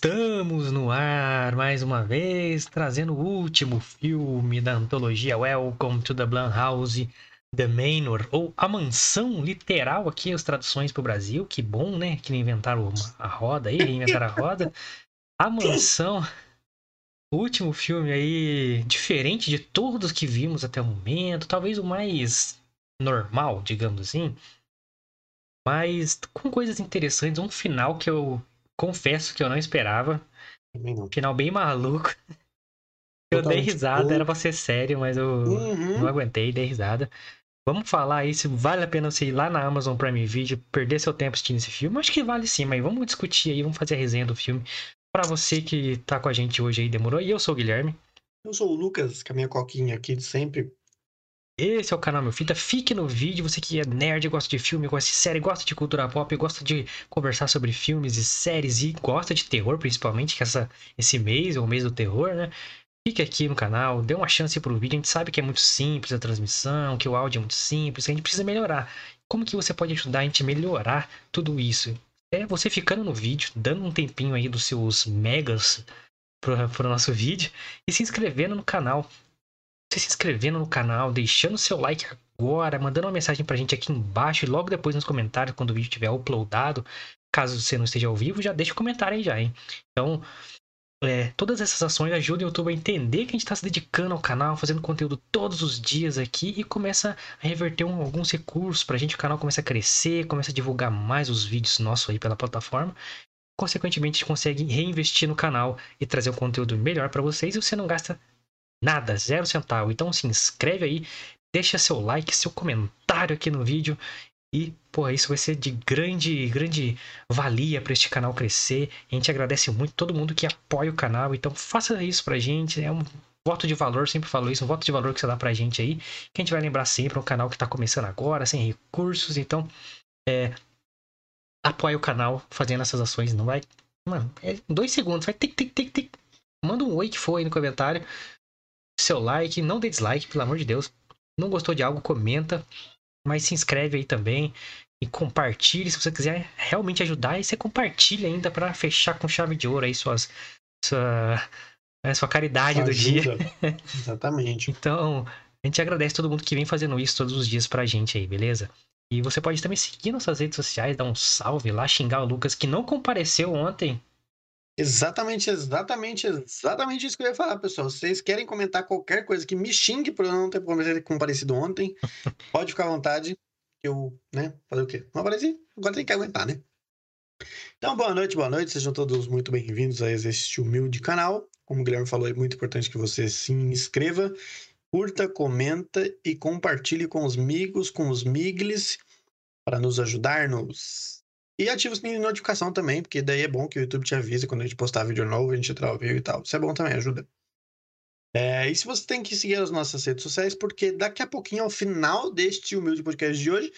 Estamos no ar mais uma vez, trazendo o último filme da antologia Welcome to the Blumhouse, The Manor, ou A Mansão, literal aqui as traduções para o Brasil. Que bom, né? Que inventaram a roda aí, inventaram a roda. A Mansão, o último filme aí, diferente de todos que vimos até o momento, talvez o mais normal, digamos assim, mas com coisas interessantes, um final que eu confesso que eu não esperava. Não. Final bem maluco. Eu dei risada, era pra ser sério, mas eu uhum. não aguentei, dei risada. Vamos falar aí se vale a pena você ir lá na Amazon Prime Video, perder seu tempo assistindo esse filme. Acho que vale sim, mas vamos discutir aí, vamos fazer a resenha do filme. Para você que tá com a gente hoje aí, demorou. E eu sou o Guilherme. Eu sou o Lucas, com a minha coquinha aqui de sempre. Esse é o canal Meu Fita. Fique no vídeo. Você que é nerd, gosta de filme, gosta de série, gosta de cultura pop, gosta de conversar sobre filmes e séries e gosta de terror, principalmente, que essa, esse mês é o mês do terror, né? Fique aqui no canal, dê uma chance pro vídeo. A gente sabe que é muito simples a transmissão, que o áudio é muito simples, que a gente precisa melhorar. Como que você pode ajudar a gente a melhorar tudo isso? É você ficando no vídeo, dando um tempinho aí dos seus megas pro nosso vídeo e se inscrevendo no canal você se inscrevendo no canal, deixando seu like agora, mandando uma mensagem pra gente aqui embaixo e logo depois nos comentários, quando o vídeo estiver uploadado. Caso você não esteja ao vivo, já deixa o um comentário aí já, hein? Então, é, todas essas ações ajudam o YouTube a entender que a gente está se dedicando ao canal, fazendo conteúdo todos os dias aqui e começa a reverter um, alguns recursos para a gente. O canal começa a crescer, começa a divulgar mais os vídeos nossos aí pela plataforma. Consequentemente, a gente consegue reinvestir no canal e trazer um conteúdo melhor para vocês e você não gasta Nada, zero centavo. Então se inscreve aí, deixa seu like, seu comentário aqui no vídeo. E, pô, isso vai ser de grande, grande valia para este canal crescer. A gente agradece muito todo mundo que apoia o canal. Então faça isso pra gente. É um voto de valor, sempre falo isso, um voto de valor que você dá pra gente aí. Que a gente vai lembrar sempre, é um canal que tá começando agora, sem recursos. Então, é, apoia o canal fazendo essas ações. Não vai. Mano, é dois segundos, vai tic, tic, tic, tic. Manda um oi que aí no comentário seu like, não dê dislike, pelo amor de Deus. Não gostou de algo, comenta, mas se inscreve aí também e compartilhe se você quiser realmente ajudar e você compartilha ainda para fechar com chave de ouro aí suas sua, é, sua caridade do dia. Exatamente. então, a gente agradece todo mundo que vem fazendo isso todos os dias pra gente aí, beleza? E você pode também seguir nossas redes sociais, dar um salve lá, xingar o Lucas que não compareceu ontem Exatamente, exatamente, exatamente isso que eu ia falar, pessoal. Vocês querem comentar qualquer coisa que me xingue por eu não ter comparecido ontem, pode ficar à vontade. Eu, né, fazer o quê? Não apareci, agora tem que aguentar, né? Então, boa noite, boa noite, sejam todos muito bem-vindos a este humilde canal. Como o Guilherme falou, é muito importante que você se inscreva, curta, comenta e compartilhe com os amigos, com os miglis, para nos ajudar nos e ativa o sininho de notificação também, porque daí é bom que o YouTube te avise quando a gente postar vídeo novo, a gente entrar ao vivo e tal. Isso é bom também, ajuda. É, e se você tem que seguir as nossas redes sociais, porque daqui a pouquinho, ao final deste humilde podcast de hoje,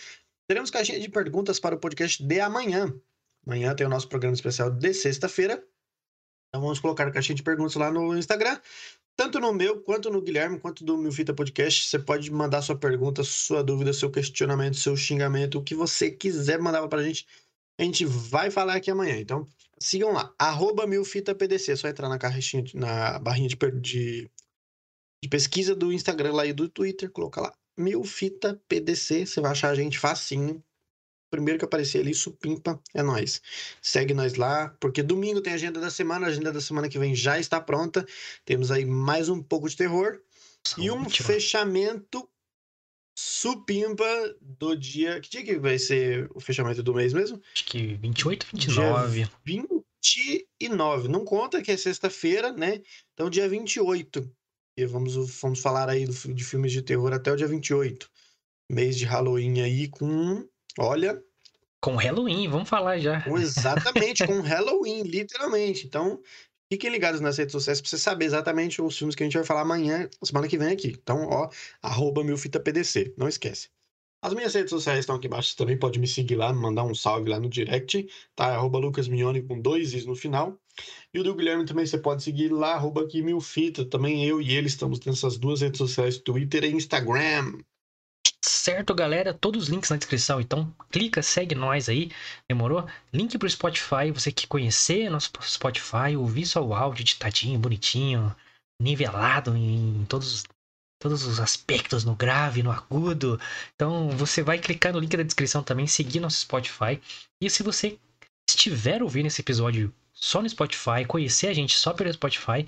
teremos caixinha de perguntas para o podcast de amanhã. Amanhã tem o nosso programa especial de sexta-feira. Então vamos colocar a caixinha de perguntas lá no Instagram. Tanto no meu, quanto no Guilherme, quanto do Meu Fita Podcast. Você pode mandar sua pergunta, sua dúvida, seu questionamento, seu xingamento, o que você quiser mandar para a gente a gente vai falar aqui amanhã. Então, sigam lá, arroba milfitapdc. É só entrar na caixinha, na barrinha de, de, de, pesquisa do Instagram lá e do Twitter, coloca lá, milfitapdc. Você vai achar a gente facinho. Primeiro que aparecer ali, supimpa, é nós. Segue nós lá, porque domingo tem agenda da semana, a agenda da semana que vem já está pronta. Temos aí mais um pouco de terror. e um fechamento supimpa do dia. Que dia que vai ser o fechamento do mês mesmo? Acho que 28, 29. Dia 29. Não conta que é sexta-feira, né? Então, dia 28. E vamos, vamos falar aí do, de filmes de terror até o dia 28. Mês de Halloween aí com. Olha. Com Halloween, vamos falar já. Exatamente, com Halloween, literalmente. Então, Fiquem ligados nas redes sociais para você saber exatamente os filmes que a gente vai falar amanhã, semana que vem aqui. Então, ó, arroba milfitapdc, não esquece. As minhas redes sociais estão aqui embaixo, você também pode me seguir lá, mandar um salve lá no direct, tá? Arroba lucasmione com dois is no final. E o do Guilherme também você pode seguir lá, arroba aqui milfita. Também eu e ele estamos nessas duas redes sociais, Twitter e Instagram. Certo, galera? Todos os links na descrição. Então, clica, segue nós aí. Demorou? Link pro Spotify. Você que conhecer nosso Spotify, ouvir só o áudio editadinho, bonitinho, nivelado em todos, todos os aspectos, no grave, no agudo. Então, você vai clicar no link da descrição também, seguir nosso Spotify. E se você estiver ouvindo esse episódio só no Spotify, conhecer a gente só pelo Spotify,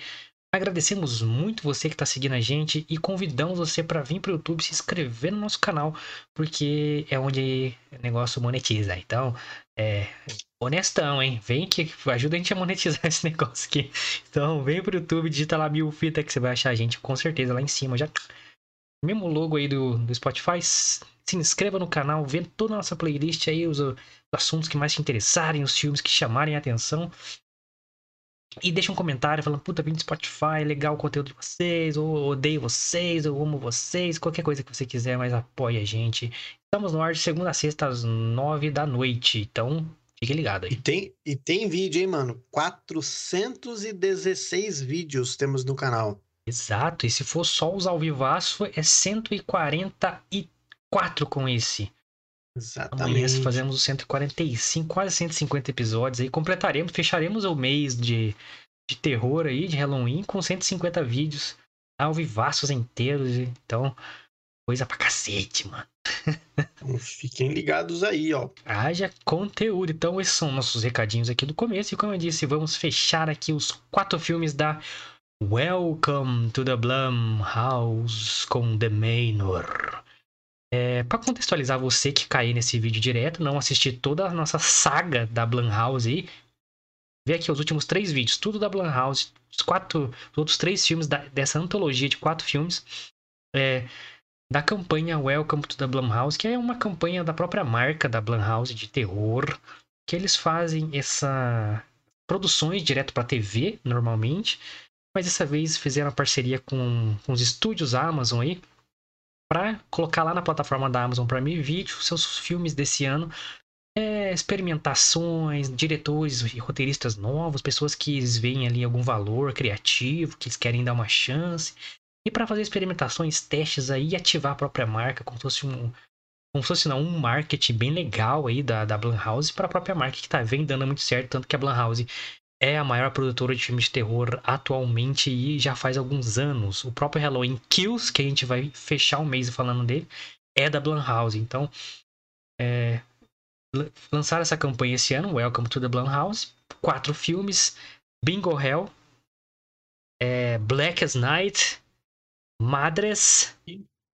Agradecemos muito você que está seguindo a gente e convidamos você para vir para o YouTube se inscrever no nosso canal, porque é onde o negócio monetiza. Então, é honestão, hein? Vem que ajuda a gente a monetizar esse negócio aqui. Então, vem para o YouTube, digita lá mil fita que você vai achar a gente com certeza lá em cima. Já mesmo logo aí do, do Spotify. Se inscreva no canal, vê toda a nossa playlist aí, os, os assuntos que mais te interessarem, os filmes que chamarem a atenção. E deixa um comentário falando, puta, vim do Spotify, legal o conteúdo de vocês, ou odeio vocês, ou amo vocês, qualquer coisa que você quiser, mas apoie a gente. Estamos no ar de segunda a sexta às nove da noite, então fique ligado aí. E tem, e tem vídeo, hein, mano? 416 vídeos temos no canal. Exato, e se for só os ao vivaço, é 144 com esse. Exatamente. Amanhã fazemos os 145, quase 150 episódios aí. Completaremos, fecharemos o mês de, de terror aí, de Halloween, com 150 vídeos ao vivaços inteiros. Então, coisa pra cacete, mano. Então, fiquem ligados aí, ó. Haja conteúdo. Então, esses são nossos recadinhos aqui do começo. E como eu disse, vamos fechar aqui os quatro filmes da Welcome to the Blumhouse com The Manor. É, para contextualizar você que caiu nesse vídeo direto, não assistir toda a nossa saga da Blumhouse aí, vê aqui os últimos três vídeos, tudo da Blumhouse, os quatro, os outros três filmes da, dessa antologia de quatro filmes, é, da campanha Welcome to the Blumhouse, que é uma campanha da própria marca da Blumhouse de terror, que eles fazem essa produções direto para TV normalmente, mas dessa vez fizeram uma parceria com, com os estúdios Amazon aí para colocar lá na plataforma da Amazon Prime Video seus filmes desse ano. É, experimentações, diretores e roteiristas novos, pessoas que veem ali algum valor criativo, que eles querem dar uma chance. E para fazer experimentações, testes aí e ativar a própria marca, como se fosse um, como se fosse não, um marketing bem legal aí da, da Blumhouse para a própria marca que tá vem dando muito certo, tanto que a Blumhouse é a maior produtora de filmes de terror atualmente e já faz alguns anos. O próprio Halloween Kills, que a gente vai fechar o mês falando dele, é da Blumhouse. Então, é, lançaram essa campanha esse ano, Welcome to the Blumhouse. Quatro filmes, Bingo Hell, é, Black as Night, Madres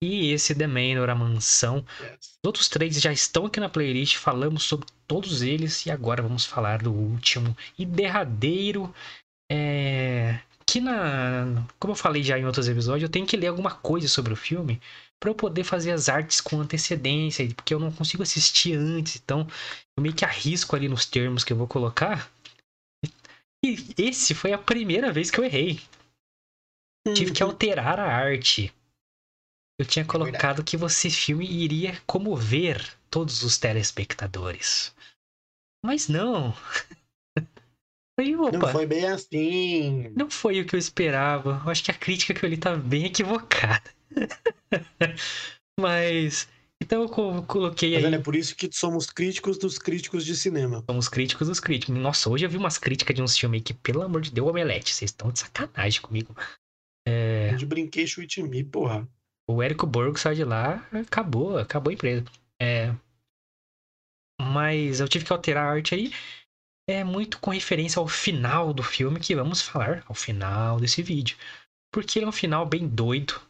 e esse The Manor, a mansão. Os outros três já estão aqui na playlist, falamos sobre todos eles e agora vamos falar do último e derradeiro. É... Que na. Como eu falei já em outros episódios, eu tenho que ler alguma coisa sobre o filme para eu poder fazer as artes com antecedência, porque eu não consigo assistir antes, então eu meio que arrisco ali nos termos que eu vou colocar. E esse foi a primeira vez que eu errei. Tive que uhum. alterar a arte eu tinha colocado que você filme iria comover todos os telespectadores. Mas não. Foi, opa, não foi bem assim. Não foi o que eu esperava. Eu acho que a crítica que eu li tá bem equivocada. Mas. Então eu coloquei aí. é por isso que somos críticos dos críticos de cinema. Somos críticos dos críticos. Nossa, hoje eu vi umas críticas de uns filmes que, pelo amor de Deus, omelete. Vocês estão de sacanagem comigo. É... De brinquei chute me, porra. O Érico Borgo saiu de lá, acabou, acabou a empresa. É... Mas eu tive que alterar a arte aí. É muito com referência ao final do filme que vamos falar ao final desse vídeo. Porque ele é um final bem doido.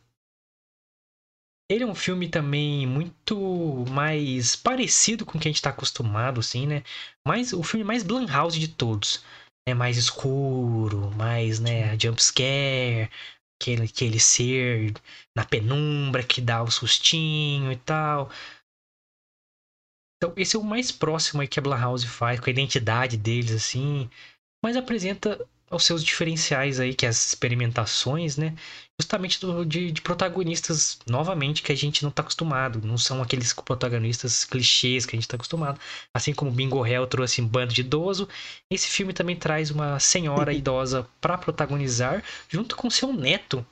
Ele é um filme também muito mais parecido com o que a gente está acostumado, assim, né? Mas o filme mais Blumhouse de todos. É mais escuro, mais, né, jumpscare, aquele, aquele ser na penumbra que dá o sustinho e tal. Então, esse é o mais próximo aí que a Blumhouse faz, com a identidade deles, assim. Mas apresenta os seus diferenciais aí, que é as experimentações, né? Justamente do, de, de, protagonistas, novamente, que a gente não tá acostumado. Não são aqueles protagonistas clichês que a gente tá acostumado. Assim como Bingo Hell trouxe um bando de idoso, esse filme também traz uma senhora idosa para protagonizar, junto com seu neto.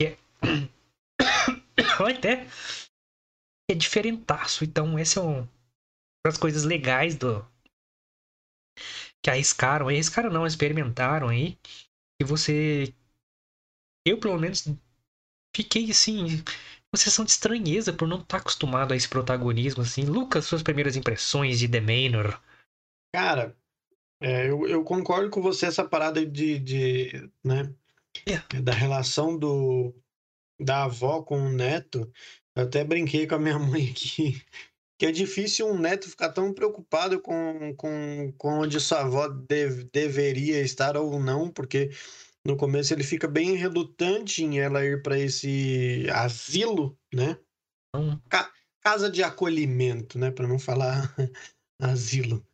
Que é... até... é diferentaço. Então, essa é uma das coisas legais do. Que arriscaram. Arriscaram não, experimentaram aí. E você. Eu, pelo menos, fiquei assim. Uma sensação de estranheza por não estar acostumado a esse protagonismo, assim. Lucas, suas primeiras impressões de The Manor. Cara, é, eu, eu, concordo com você essa parada de, de né, é. da relação do, da avó com o neto. Eu até brinquei com a minha mãe aqui, que é difícil um neto ficar tão preocupado com, com, com onde sua avó dev, deveria estar ou não, porque no começo ele fica bem relutante em ela ir para esse asilo, né? Hum. Ca casa de acolhimento, né? Para não falar asilo.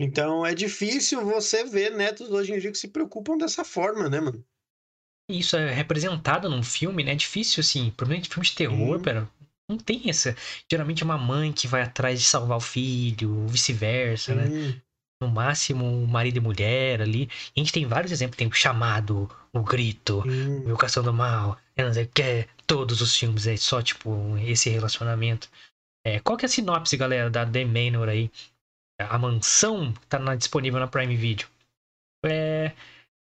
Então é difícil você ver netos hoje em dia que se preocupam dessa forma, né, mano? Isso é representado num filme, né? É difícil, assim, provavelmente filme de terror, Sim. pera. Não tem essa. Geralmente é uma mãe que vai atrás de salvar o filho, vice-versa, né? No máximo, marido e mulher ali. E a gente tem vários exemplos. Tem o chamado, o grito, Sim. o Invocação do Mal, eu não sei o que. Todos os filmes é só, tipo, esse relacionamento. É, qual que é a sinopse, galera, da The Manor aí? A mansão tá na- disponível na Prime Video. É,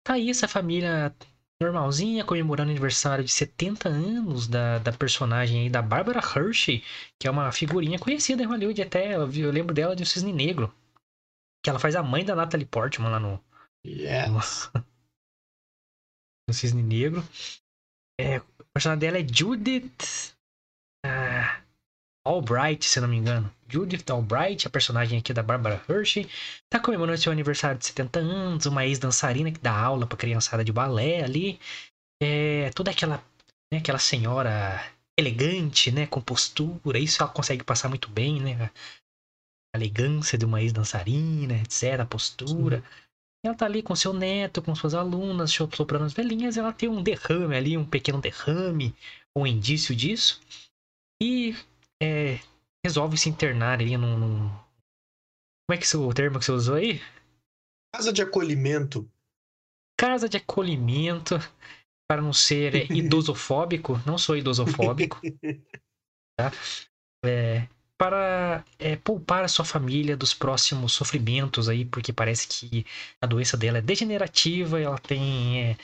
tá aí essa família normalzinha comemorando o aniversário de 70 anos da, da personagem aí, da Barbara Hershey, que é uma figurinha conhecida em Hollywood até. Eu, lembro dela de O Cisne Negro. Que ela faz a mãe da Natalie Portman lá no, Yes. no Cisne Negro. É, o personagem dela é Judith Albright, se não me engano. Judith Albright, a personagem aqui da Barbara Hershey, tá comemorando seu aniversário de 70 anos, uma ex-dançarina que dá aula pra criançada de balé ali. É, toda aquela, né, aquela senhora elegante, né, com postura, isso ela consegue passar muito bem, né? A elegância de uma ex-dançarina, etc, a postura. Ela tá ali com seu neto, com suas alunas, soprando as velhinhas, ela tem um derrame ali, um pequeno derrame, um indício disso. E é, resolve se internar ali num, num- Como é que é o termo que você usou aí? Casa de acolhimento. Casa de acolhimento, para não ser é, idosofóbico. Não sou idosofóbico. tá? É, para é, poupar a sua família dos próximos sofrimentos aí, porque parece que a doença dela é degenerativa, ela tem é,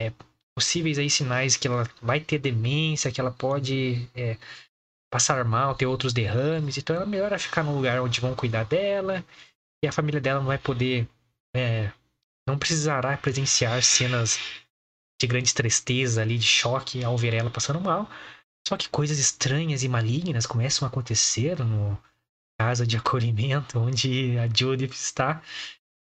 é, possíveis aí sinais que ela vai ter demência, que ela pode é, passar mal, ter outros derrames, então ela melhor é ficar num lugar onde vão cuidar dela e a família dela não vai poder, é, não precisará presenciar cenas de grande tristeza ali, de choque ao ver ela passando mal. Só que coisas estranhas e malignas começam a acontecer no casa de acolhimento onde a Judith está.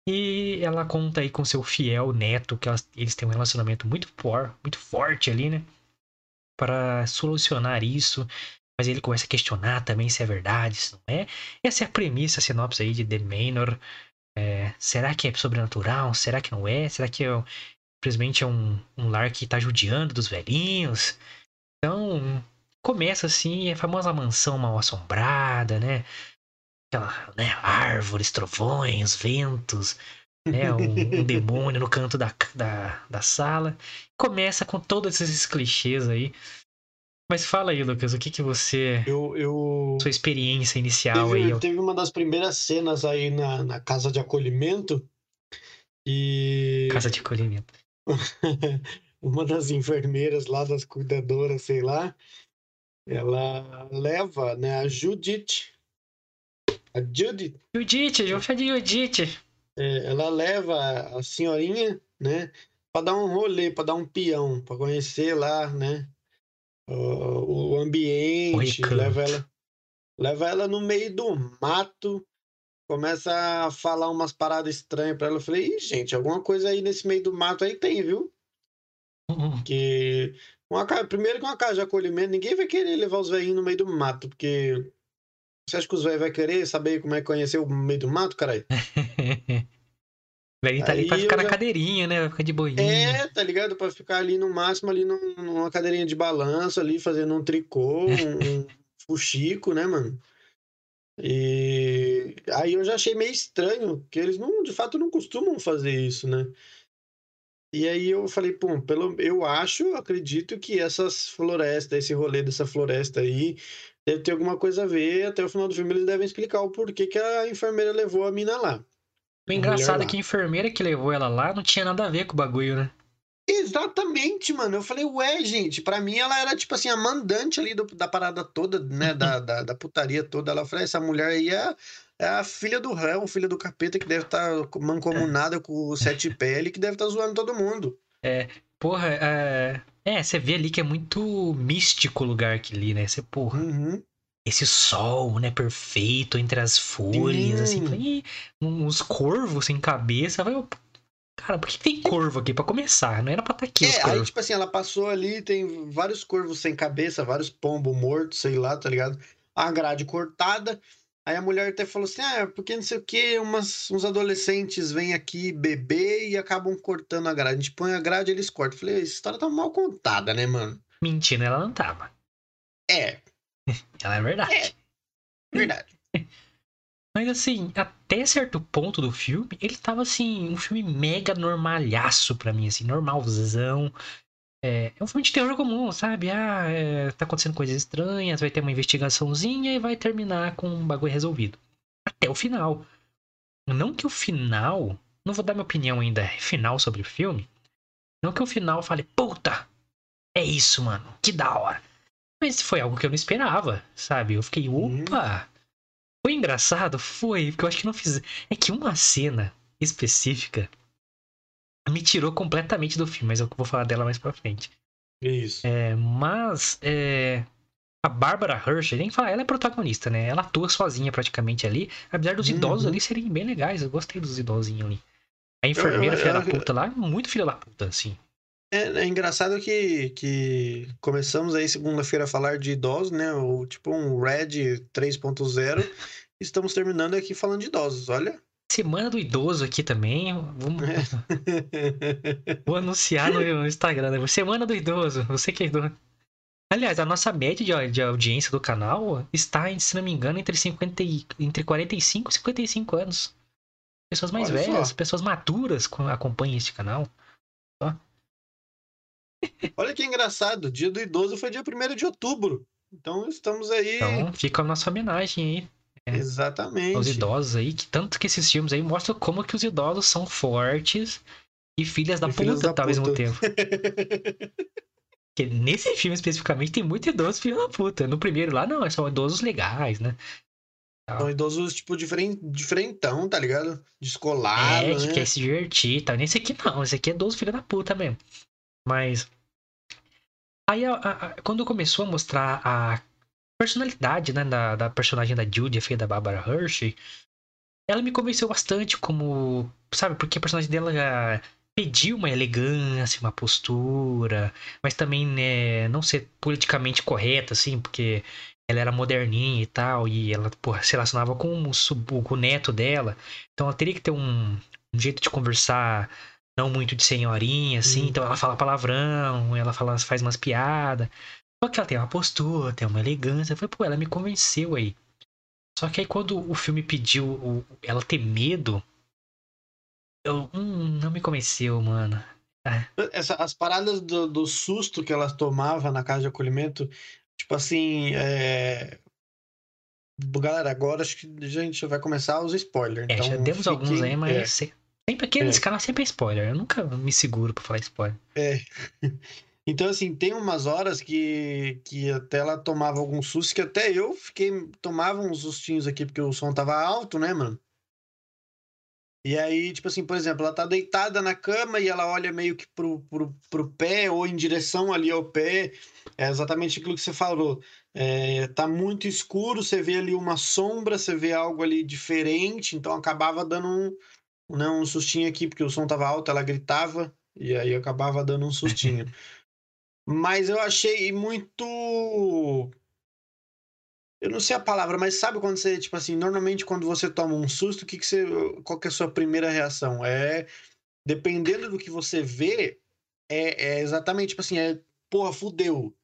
E ela conta aí com seu fiel neto, que elas- eles têm um relacionamento muito, for, muito forte ali, né? Para solucionar isso. Mas ele começa a questionar também se é verdade, se não é. Essa é a premissa, a sinopse aí de The Manor. É, será que é sobrenatural? Será que não é? Será que é, simplesmente é um, um lar que tá judiando dos velhinhos? Então, começa assim, a famosa mansão mal assombrada, né? Aquela, né, árvores, trovões, ventos, né? Um, um demônio no canto da, da, da sala. Começa com todos esses clichês aí. Mas fala aí, Lucas, o que que você... Eu, eu... Sua experiência inicial Teve, aí. teve uma das primeiras cenas aí na, na casa de acolhimento e Casa de acolhimento. uma das enfermeiras lá, das cuidadoras, sei lá, ela leva, né, a Judith, a Judith, Judite, eu vou chamar de Judite. é, ela leva a senhorinha, né, para dar um rolê, para dar um peão, para conhecer lá, né, o, o ambiente, recanto. leva ela, leva ela no meio do mato, começa a falar umas paradas estranhas para ela. Eu falei, Ih, gente, alguma coisa aí nesse meio do mato aí tem, viu? Que uma, ca- primeiro que uma casa de acolhimento, ninguém vai querer levar os velhinhos no meio do mato, porque você acha que os velhos vão querer saber como é que conhecer o meio do mato, caralho? Velhinho tá ali pra ficar na já- cadeirinha, né? Vai ficar de boinha. É, tá ligado? Pra ficar ali no máximo, ali num- numa cadeirinha de balanço, ali fazendo um tricô, um, um fuxico, né, mano? E aí eu já achei meio estranho, que eles não, de fato não costumam fazer isso, né? E aí eu falei, pô, pelo, eu acho, acredito que essas florestas, esse rolê dessa floresta aí, Deve ter alguma coisa a ver. Até o final do filme eles devem explicar o porquê que a enfermeira levou a mina lá. O A engraçado mulher é que a enfermeira que levou ela lá não tinha nada a ver com o bagulho, né? Exatamente, mano. Eu falei, ué, gente, pra mim ela era tipo assim, a mandante ali do- da parada toda, né? Da, da, da putaria toda. Ela falou, essa mulher aí é, é a filha do réu, filha do capeta que deve estar mancomunada com o sete pele, que deve estar zoando todo mundo. Porra, é... é, você vê ali que é muito místico o lugar aquele, né? Você, porra, Uhum. Esse sol, né, perfeito entre as folhas, assim, Sim. falei, "Ih, uns corvos sem cabeça. Vai, cara, por que tem corvo aqui pra começar? Não era pra estar aqui os É, aí, tipo assim, ela passou ali, tem vários corvos sem cabeça, vários pombos mortos, sei lá, tá ligado? A grade cortada. Aí a mulher até falou assim: ah, porque não sei o que, uns adolescentes vêm aqui beber e acabam cortando a grade. A gente põe a grade e eles cortam. Eu Falei, essa história tá mal contada, né, mano? Mentindo, ela não tava. É, Ela é verdade. É. verdade. Mas assim, até certo ponto do filme, ele tava assim, um filme mega normalhaço pra mim, assim, normalzão. É, é um filme de terror comum, sabe? Ah, é, tá acontecendo coisas estranhas, vai ter uma investigaçãozinha e vai terminar com um bagulho resolvido. Até o final. Não que o final. Não vou dar minha opinião ainda final sobre o filme. Não que o final fale, puta, é isso, mano, que da hora. Mas foi algo que eu não esperava, sabe? Eu fiquei, Uhum. opa! Foi engraçado? Foi, porque eu acho que não fiz. É que uma cena específica me tirou completamente do filme, mas eu vou falar dela mais pra frente. Isso. É, mas é, a Bárbara Hershey, nem falar, ela é protagonista, né? Ela atua sozinha praticamente ali, apesar dos Uhum. idosos ali serem bem legais. Eu gostei dos idosinhos ali. A enfermeira, eu- filha da puta lá, muito filha da puta, assim. É, é engraçado que, que começamos aí segunda-feira a falar de idosos, né? O, tipo um Red 3.0. Estamos terminando aqui falando de idosos, olha. Semana do idoso aqui também. Vamos, vou anunciar no Instagram. né? Semana do idoso. Você que é idoso. Aliás, a nossa média de, audiência do canal está, se não me engano, entre, 50 e, entre 45 e 55 anos. Pessoas mais Olha só. velhas, pessoas maduras co- acompanham este canal. Olha que engraçado, dia do idoso foi dia 1 de outubro. Então estamos aí. Então, fica a nossa homenagem aí é, Exatamente. aos idosos aí, que tanto que esses filmes aí mostram como que os idosos são fortes e filhas da E puta, filhos da ao mesmo tempo. Porque nesse filme especificamente tem muito idoso filho da puta. No primeiro lá, não, são idosos legais, né? São idosos, tipo, diferen- diferentão, tá ligado? Descolado, é, que né? quer se divertir e tal. Nesse aqui não, esse aqui é idoso filho da puta mesmo. Mas. Aí, a- a- quando começou a mostrar a personalidade, né, da, da personagem da Judy, a filha da Barbara Hershey, ela me convenceu bastante como. Sabe, porque a personagem dela pediu uma elegância, uma postura, mas também né, não ser politicamente correta, assim, porque ela era moderninha e tal, e ela porra, se relacionava com o, sub- com o neto dela. Então ela teria que ter um, um jeito de conversar não muito de senhorinha, assim. Hum. Então ela fala palavrão, ela fala, faz umas piadas. Só que ela tem uma postura, tem uma elegância. Falei, pô, ela me convenceu aí. Só que aí quando o filme pediu o- ela ter medo, eu hum, não me convenceu, mano. Essa- as paradas do, do susto que ela tomava na casa de acolhimento, tipo assim, é... Galera, agora acho que a gente vai começar os spoilers. É, então já demos alguns fiquem- aí, mas se- sempre aqui É. nesse canal sempre é spoiler. Eu nunca me seguro pra falar spoiler. É. Então, assim, tem umas horas que, que até ela tomava algum susto, que até eu fiquei, tomava uns sustinhos aqui, porque o som tava alto, né, mano? E aí, tipo assim, por exemplo, ela tá deitada na cama e ela olha meio que pro, pro, pro pé ou em direção ali ao pé. É exatamente aquilo que você falou. É, tá muito escuro, você vê ali uma sombra, você vê algo ali diferente, então acabava dando um, né, um sustinho aqui, porque o som tava alto, ela gritava, e aí acabava dando um sustinho. Mas eu achei muito. Eu não sei a palavra, mas sabe quando você, tipo assim, normalmente quando você toma um susto, que que você, qual que é a sua primeira reação? É, dependendo do que você vê, é, é exatamente, tipo assim, é, porra, fudeu.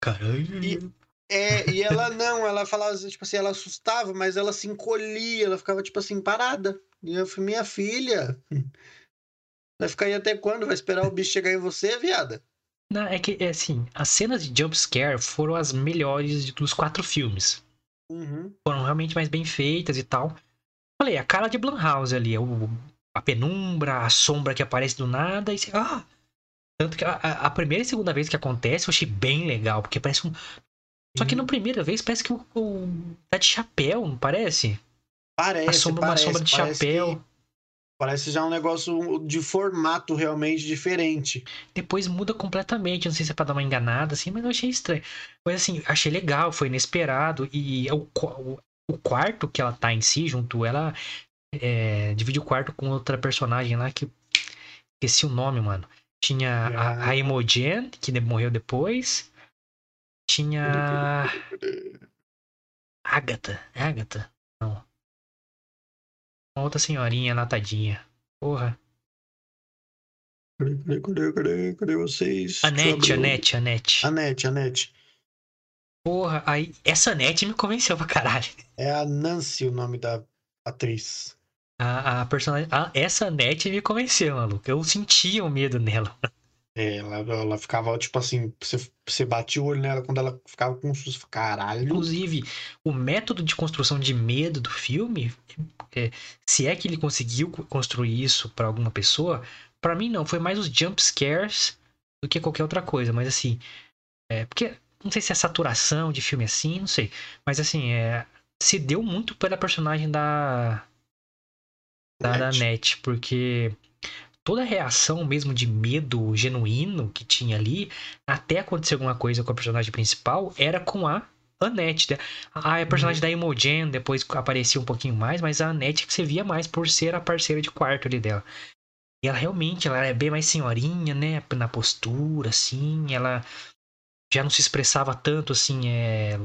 Caralho. E- É, e ela não, ela falava, tipo assim, ela assustava, mas ela se encolhia, ela ficava, tipo assim, parada. E eu falei, minha filha, vai ficar aí até quando? Vai esperar o bicho chegar em você, viada? Não, é que, é assim, as cenas de jumpscare foram as melhores dos quatro filmes. Uhum. Foram realmente mais bem feitas e tal. Falei, a cara de Blumhouse ali, o, a penumbra, a sombra que aparece do nada e você, ah! Tanto que a, a primeira e segunda vez que acontece eu achei bem legal, porque parece um. Só que Uhum. na primeira vez parece que o, o tá de chapéu, não parece? Parece, a sombra, parece, uma sombra de chapéu. que- parece já um negócio de formato realmente diferente. Depois muda completamente. Não sei se é pra dar uma enganada, assim, mas eu achei estranho. Mas assim, achei legal, foi inesperado. E é o, o, o quarto que ela tá em si, junto, ela é, divide o quarto com outra personagem lá que. Esqueci o nome, mano. Tinha a, a Imogen, que morreu depois. Tinha. Agatha. Agatha? Não. Uma outra senhorinha natadinha. Porra. Cadê, cadê, cadê, cadê, cadê vocês? Anete, Anete, Anete. Anete, Anete. Porra, aí. Essa Anete me convenceu pra caralho. É a Nancy o nome da atriz. A, a personagem. a- essa Anete me convenceu, maluco. Eu sentia o medo nela. É, ela, ela ficava, tipo assim, você, você batia o olho nela quando ela ficava com um susto. Caralho. Inclusive, o método de construção de medo do filme, é, se é que ele conseguiu co- construir isso pra alguma pessoa, pra mim não. Foi mais os jump scares do que qualquer outra coisa. Mas assim, é porque não sei se é saturação de filme assim, não sei. Mas assim, é, se deu muito pela personagem da da, da. Net, porque toda a reação mesmo de medo genuíno que tinha ali, até acontecer alguma coisa com a personagem principal, era com a Annette. né? A, a personagem da Imogen depois aparecia um pouquinho mais, mas a Annette que você via mais por ser a parceira de quarto ali dela. E ela realmente, ela é bem mais senhorinha, né? Na postura, assim, ela já não se expressava tanto, assim, é,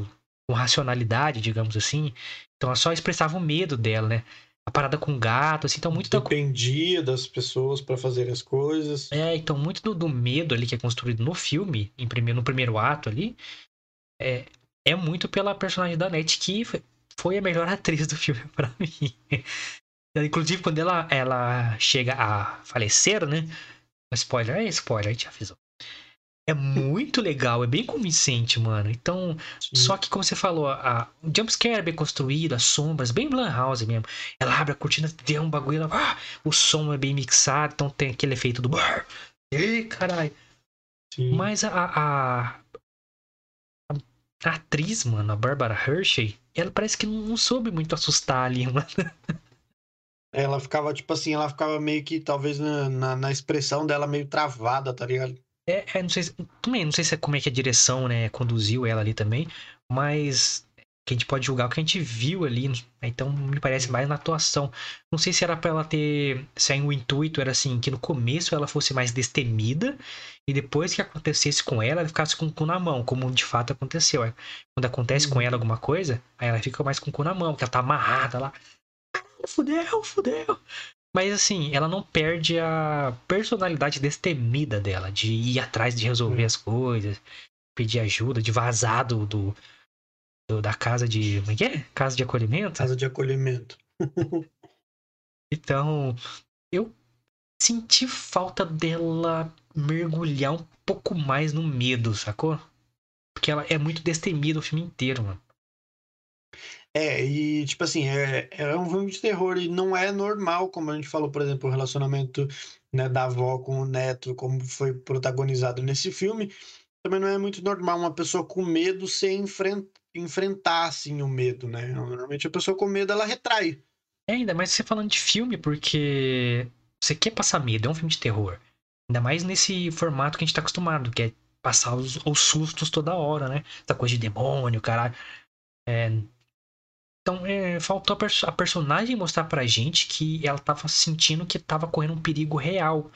com racionalidade, digamos assim. Então ela só expressava o medo dela, né? A parada com gato, assim, então muito da, Dependia das pessoas pra fazer as coisas. É, então, muito do, do medo ali que é construído no filme, em primeiro, no primeiro ato ali, é, é muito pela personagem da Annette, que foi- a melhor atriz do filme pra mim. Inclusive, quando ela, ela chega a falecer, né? Spoiler, é spoiler, a gente já avisou. É muito legal, é bem convincente, mano. Então, só que, como você falou, a, o jumpscare é bem construído, as sombras, bem Blumhouse mesmo. Ela abre a cortina, tem um bagulho, ela, ah, o som é bem mixado, então tem aquele efeito do. Ih, caralho. Sim. Mas a, a, a, atriz, mano, a Barbara Hershey, ela parece que não soube muito assustar ali, mano. Ela ficava, tipo assim, ela ficava meio que, talvez, na, na, na expressão dela meio travada, tá ligado? É, é, não sei, se- também não sei se é como é que a direção, né, conduziu ela ali também, mas que a gente pode julgar o que a gente viu ali, então me parece mais na atuação. Não sei se era pra ela ter, se aí o intuito era assim, que no começo ela fosse mais destemida e depois que acontecesse com ela, ela ficasse com o cu na mão, como de fato aconteceu. é. Quando acontece com Uhum. ela alguma coisa, aí ela fica mais com o cu na mão, porque ela tá amarrada lá. "Ah, Fudeu, fudeu. Mas assim, ela não perde a personalidade destemida dela, de ir atrás de resolver Hum. as coisas, pedir ajuda, de vazar do, do- do- da casa de. Como é que é? Casa de acolhimento? Casa de acolhimento. Então, eu senti falta dela mergulhar um pouco mais no medo, sacou? Porque ela é muito destemida o filme inteiro, mano. É, e tipo assim, é, é um filme de terror e não é normal, como a gente falou, por exemplo, o relacionamento né, da avó com o neto, como foi protagonizado nesse filme. Também não é muito normal uma pessoa com medo sem enfren enfrentar assim o medo, né? Normalmente a pessoa com medo ela retrai. É, ainda mais você falando de filme, porque você quer passar medo, é um filme de terror. Ainda mais nesse formato que a gente tá acostumado, que é passar os, os sustos toda hora, né? Essa coisa de demônio, caralho. É, Então, é, faltou a, perso- a personagem mostrar pra gente que ela tava sentindo que tava correndo um perigo real.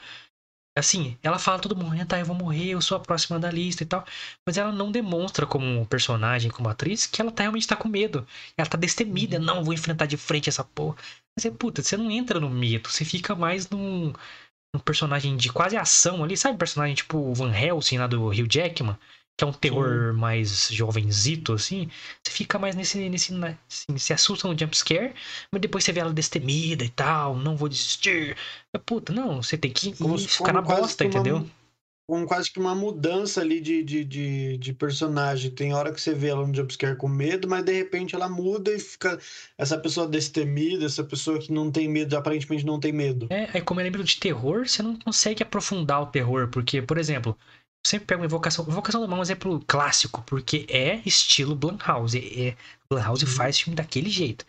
Assim, ela fala todo mundo, tá, eu vou morrer, eu sou a próxima da lista e tal. Mas ela não demonstra como personagem, como atriz, que ela tá, realmente tá com medo. Ela tá destemida, não, vou enfrentar de frente essa porra. Mas é, puta, você não entra no medo, você fica mais num, num personagem de quase ação ali, sabe? Personagem tipo o Van Helsing lá do Hugh Jackman, que é um terror mais jovenzito, assim. Você fica mais nesse. nesse na- assim, se assusta no jumpscare, mas depois você vê ela destemida e tal, não vou desistir. Mas, puta, não, você tem que Como ficar na como bosta, uma- entendeu? com quase que uma mudança ali de, de, de, de, personagem. Tem hora que você vê ela no jumpscare com medo, mas de repente ela muda e fica essa pessoa destemida, essa pessoa que não tem medo, aparentemente não tem medo. É, aí como é lembro de terror, você não consegue aprofundar o terror, porque, por exemplo, eu sempre pego uma Invocação. Invocação do Mal é um exemplo clássico, porque é estilo Blumhouse. É, Blumhouse uhum. faz filme daquele jeito.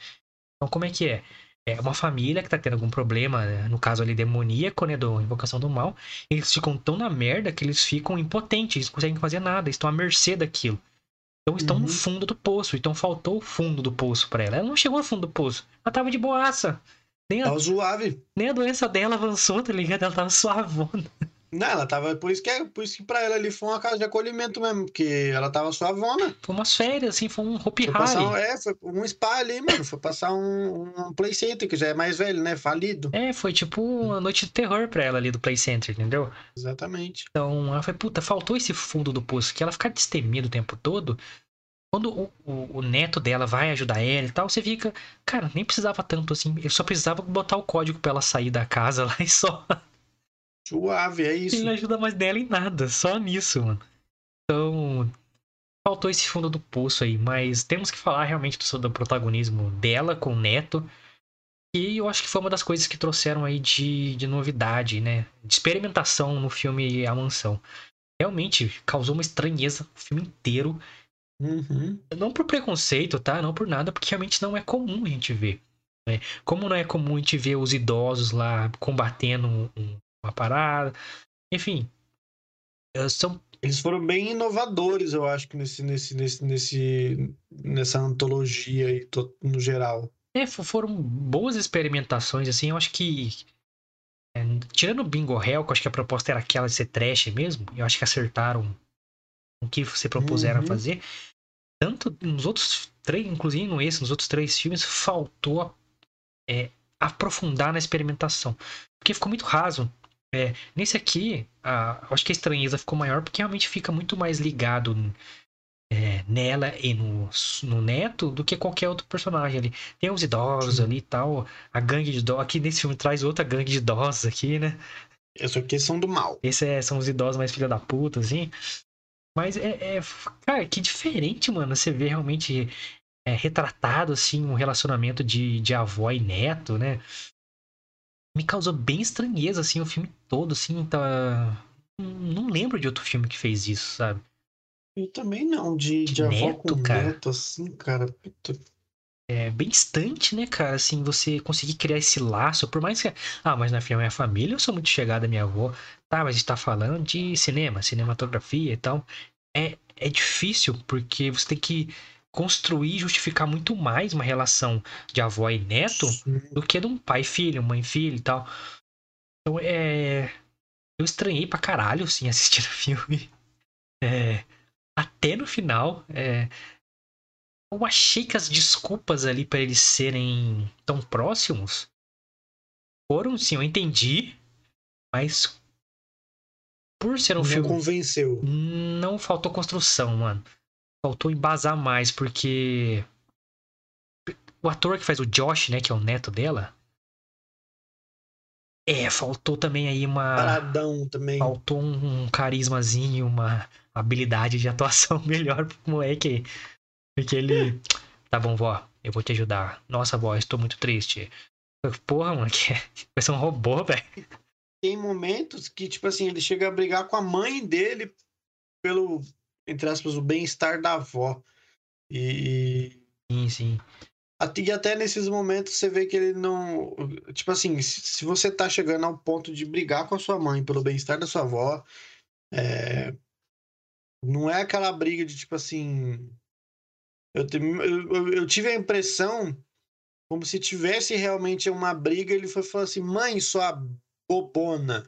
Então, como é que é? é uma família que tá tendo algum problema, né? no caso ali demoníaco, né, do Invocação do Mal, eles ficam tão na merda que eles ficam impotentes, eles não conseguem fazer nada, estão à mercê daquilo. Então estão uhum. no fundo do poço, então faltou o fundo do poço para ela. Ela não chegou ao fundo do poço, ela tava de boaça. Nem a, tava suave. Nem a doença dela avançou, tá ligado? Ela tava suavona. Não, ela tava. Por isso que, é, por isso que pra ela ali foi uma casa de acolhimento mesmo, porque ela tava suavona. Foi umas férias, assim, foi um Hopi um, É, foi um spa ali, mano. Foi passar um, um Play Center, que já é mais velho, né? Falido. É, foi tipo uma noite de terror pra ela ali do Play Center, entendeu? Exatamente. Então ela foi, puta, faltou esse fundo do poço, que ela ficar destemida o tempo todo. Quando o, o, o, neto dela vai ajudar ela e tal, você fica, cara, nem precisava tanto assim. Ele só precisava botar o código pra ela sair da casa lá e só. Suave, é isso. Ele não ajuda mais dela em nada, só nisso, mano. Então, faltou esse fundo do poço aí, mas temos que falar realmente do, do protagonismo dela com o Neto. E eu acho que foi uma das coisas que trouxeram aí de, de novidade, né? De experimentação no filme A Mansão. Realmente causou uma estranheza o filme inteiro. Uhum. Não por preconceito, tá? Não por nada, porque realmente não é comum a gente ver. Né? Como não é comum a gente ver os idosos lá combatendo um, uma parada. Enfim, eh, são eles foram bem inovadores, eu acho, que nesse, nesse, nesse, nesse, nessa antologia aí, no geral. É, foram boas experimentações, assim, eu acho que. É, tirando o Bingo Hell, que eu acho que a proposta era aquela de ser trash mesmo, eu acho que acertaram o que se propuseram uhum. a fazer. Tanto nos outros três, inclusive no esse, nos outros três filmes, faltou é, aprofundar na experimentação. Porque ficou muito raso. É, nesse aqui, a, acho que a estranheza ficou maior porque realmente fica muito mais ligado é, nela e no, no neto do que qualquer outro personagem ali. Tem os idosos Sim. ali e tal, a gangue de idosos. Aqui nesse filme traz outra gangue de idosos aqui, né? Esses aqui são do mal. Esses é, são os idosos mais filha da puta, assim. Mas é, é, Cara, que diferente, mano. Você vê realmente é, retratado, assim, um relacionamento de, de avó e neto, né? Me causou bem estranheza, assim, o filme todo, assim, tá... Não lembro de outro filme que fez isso, sabe? Eu também não, de, de, de avó neto, com cara. neto, assim, cara. Puta. É bem distante, né, cara? Assim, você conseguir criar esse laço, por mais que. Ah, mas na minha família eu sou muito chegada à minha avó. Tá, mas a gente tá falando de cinema, cinematografia e tal. É, é difícil, porque você tem que construir e justificar muito mais uma relação de avó e neto Sim. do que de um pai e filho, mãe e filho e tal. Então é. Eu estranhei pra caralho, assim, assistindo o filme. É... Até no final. É... Eu achei que as desculpas ali para eles serem tão próximos foram, sim, eu entendi, mas por ser um não filme. Não convenceu. Não faltou construção, mano faltou embasar mais, porque o ator que faz o Josh, né, que é o neto dela, é, faltou também aí uma. Paradão também. Faltou um, um carismazinho, uma habilidade de atuação melhor pro moleque. Porque ele. Tá bom, vó, eu vou te ajudar. Nossa, vó, estou muito triste. Porra, mano, que vai ser um robô, velho. Tem momentos que, tipo assim, ele chega a brigar com a mãe dele pelo, entre aspas, o bem-estar da avó. E. Sim, sim. E até nesses momentos você vê que ele não. Tipo assim, se você tá chegando ao ponto de brigar com a sua mãe pelo bem-estar da sua avó, é... não é aquela briga de tipo assim. Eu, eu, eu tive a impressão como se tivesse realmente uma briga. Ele foi falar assim: mãe, sua bobona.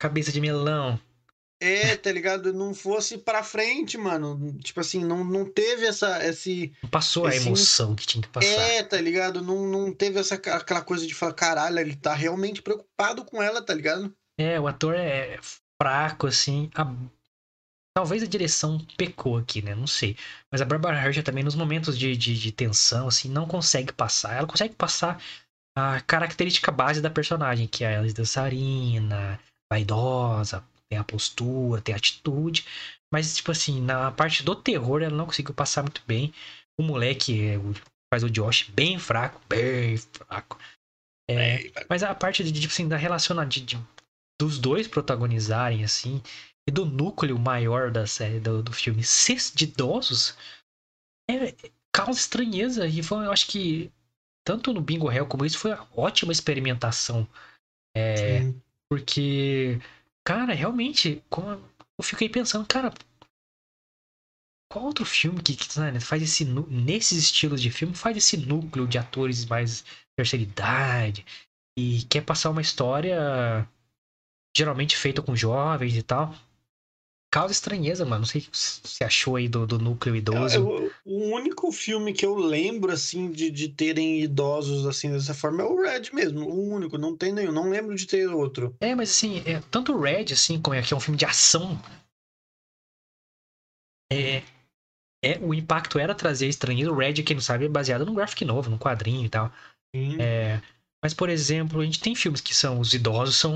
Cabeça de melão. É, tá ligado? Não fosse pra frente, mano. Tipo assim, não, não teve essa. Esse, não passou esse... a emoção que tinha que passar. É, tá ligado? Não, não teve essa, aquela coisa de falar, caralho, ele tá realmente preocupado com ela, tá ligado? É, o ator é fraco, assim. A... Talvez a direção pecou aqui, né? Não sei. Mas a Barbara Hershey também, nos momentos de, de, de tensão, assim, não consegue passar. Ela consegue passar a característica base da personagem, que é a dançarina, vaidosa, tem a postura, tem a atitude. Mas, tipo assim, na parte do terror, ela não conseguiu passar muito bem. O moleque é, o- faz o Josh bem fraco, bem fraco. É, mas a parte de, tipo assim, da relaciona de, de- dos dois protagonizarem, assim, e do núcleo maior da série, do, do filme, ser de idosos, é, causa estranheza. E foi, eu acho que, tanto no Bingo Hell como isso, foi uma ótima experimentação. É, Sim. porque, cara, realmente, como eu fiquei pensando, cara, qual outro filme que, que né, faz esse nesses estilos de filme faz esse núcleo de atores mais terceira idade e quer passar uma história geralmente feita com jovens e tal. Causa estranheza, mano. Não sei o que você achou aí do, do núcleo idoso. Eu- o único filme que eu lembro, assim, de, de terem idosos, assim, dessa forma é o Red mesmo. O único, não tem nenhum. Não lembro de ter outro. É, mas assim, é, tanto o Red, assim, como é que é um filme de ação, é, é, o impacto era trazer estranheza. O Red, quem não sabe, é baseado num graphic novo, num quadrinho e tal. Sim. É, mas, por exemplo, a gente tem filmes que são os idosos são,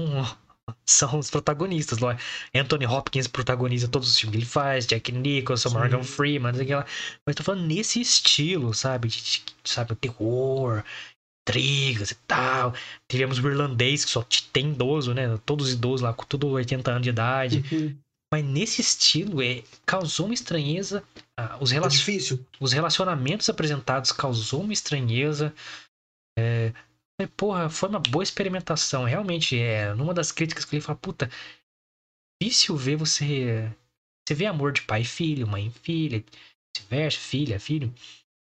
são os protagonistas. Lá. Anthony Hopkins protagoniza todos os filmes que ele faz, Jack Nicholson, Sim. Morgan Freeman, não sei o que lá. Mas tô falando nesse estilo, sabe? De, de- sabe, o terror, intrigas e tal. Tivemos o irlandês, que só tem idoso, né? Todos idosos lá, com tudo 80 anos de idade. Uhum. Mas nesse estilo, é, causou uma estranheza. ah, os, É relacion- os relacionamentos apresentados causou uma estranheza. É, mas, porra, foi uma boa experimentação. Realmente, é. Numa das críticas que ele fala, puta, difícil ver você. Você vê amor de pai e filho, mãe e filha, vice-versa, filha, filho.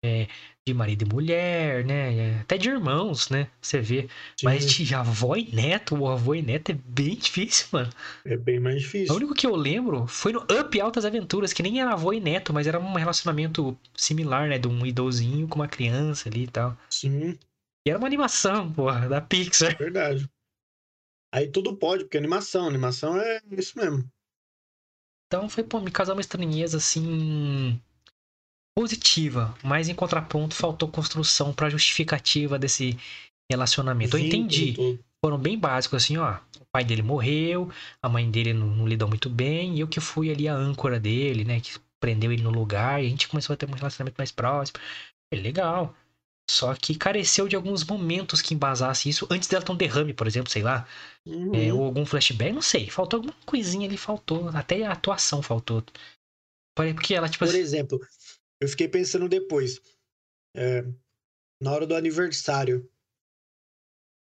é, de marido e mulher, né? Até de irmãos, né? Você vê. Mas Sim, de avó e neto, o avô e neto é bem difícil, mano. É bem mais O difícil. único que eu lembro foi no Up Altas Aventuras, que nem era avô e neto, mas era um relacionamento similar, né? De um idosinho com uma criança ali e tal. Sim, E era uma animação, porra, da Pixar. verdade. Aí tudo pode, porque animação. Animação é isso mesmo. Então foi, pô, me causar uma estranheza assim. positiva, mas em contraponto faltou construção pra justificativa desse relacionamento. Eu Vínculo entendi. todo. Foram bem básicos, assim, ó. O pai dele morreu, a mãe dele não, não lidou muito bem, e eu que fui ali a âncora dele, né? Que prendeu ele no lugar, e a gente começou a ter um relacionamento mais próximo. É legal. Só que careceu de alguns momentos que embasasse isso antes dela ter um derrame, por exemplo, sei lá. Uhum. É, ou algum flashback, não sei. Faltou alguma coisinha ali, faltou. Até a atuação faltou. Porque ela, tipo Por assim. exemplo, eu fiquei pensando depois, é, na hora do aniversário,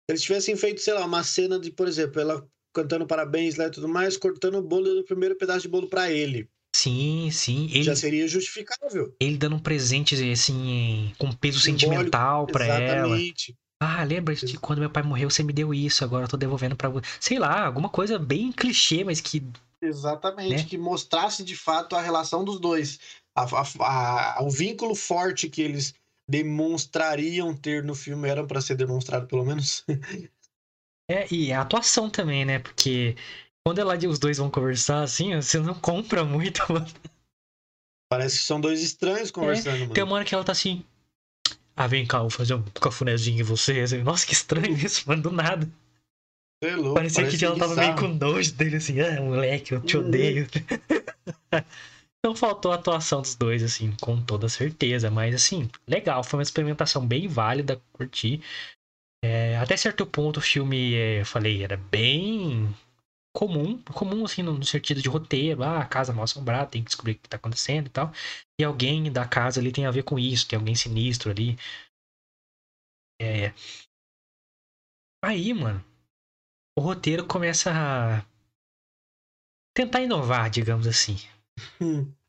se eles tivessem feito, sei lá, uma cena de, por exemplo, ela cantando parabéns lá e tudo mais, cortando o bolo do primeiro pedaço de bolo pra ele, Sim, sim. Ele, já seria justificável. ele dando um presente, assim, com peso Simbólico, sentimental pra ela. Exatamente. Ah, lembra de quando meu pai morreu, você me deu isso, agora eu tô devolvendo pra você. Sei lá, alguma coisa bem clichê, mas que. Exatamente, Né? que mostrasse de fato a relação dos dois, a, a- a- o vínculo forte que eles demonstrariam ter no filme, eram pra ser demonstrado pelo menos. É, e a atuação também, né? Porque quando ela e os dois vão conversar, assim, você não compra muito, mano. Parece que são dois estranhos conversando, mano. Tem uma hora que ela tá assim. Ah, vem cá, vou fazer um cafunézinho em você. Assim, Nossa, que estranho isso, mano, do nada. É louco, Parecia parece que ela tava meio com nojo dele, assim, ah, moleque, eu te Uhum. odeio. Então faltou a atuação dos dois, assim, com toda certeza. Mas, assim, legal, foi uma experimentação bem válida, curti. É, até certo ponto o filme, é, eu falei, era bem comum, comum assim no, sentido de roteiro, ah, a casa mal assombrada, tem que descobrir o que tá acontecendo e tal. E alguém da casa ali tem a ver com isso, tem alguém sinistro ali. É. Aí, mano, o roteiro começa a tentar inovar, digamos assim.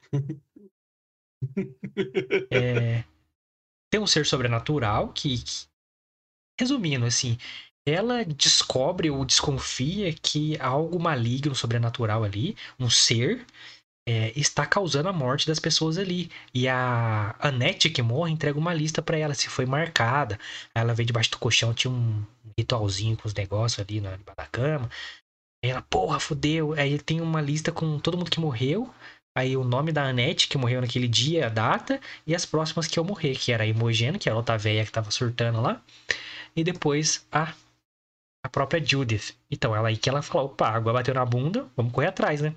É, tem um ser sobrenatural que- resumindo assim, ela descobre ou desconfia que algo maligno sobrenatural ali, um ser, é, está causando a morte das pessoas ali. E a Annette que morre entrega uma lista pra ela se foi marcada. Ela vê debaixo do colchão tinha um ritualzinho com os negócios ali na da cama. Aí ela, porra, fodeu. Aí tem uma lista com todo mundo que morreu. Aí o nome da Annette, que morreu naquele dia, a data, e as próximas que eu morrer, que era a Imogen, que era a outra velha que tava surtando lá. E depois a a própria Judith. Então, ela aí que ela falou, opa, a água bateu na bunda, vamos correr atrás, né?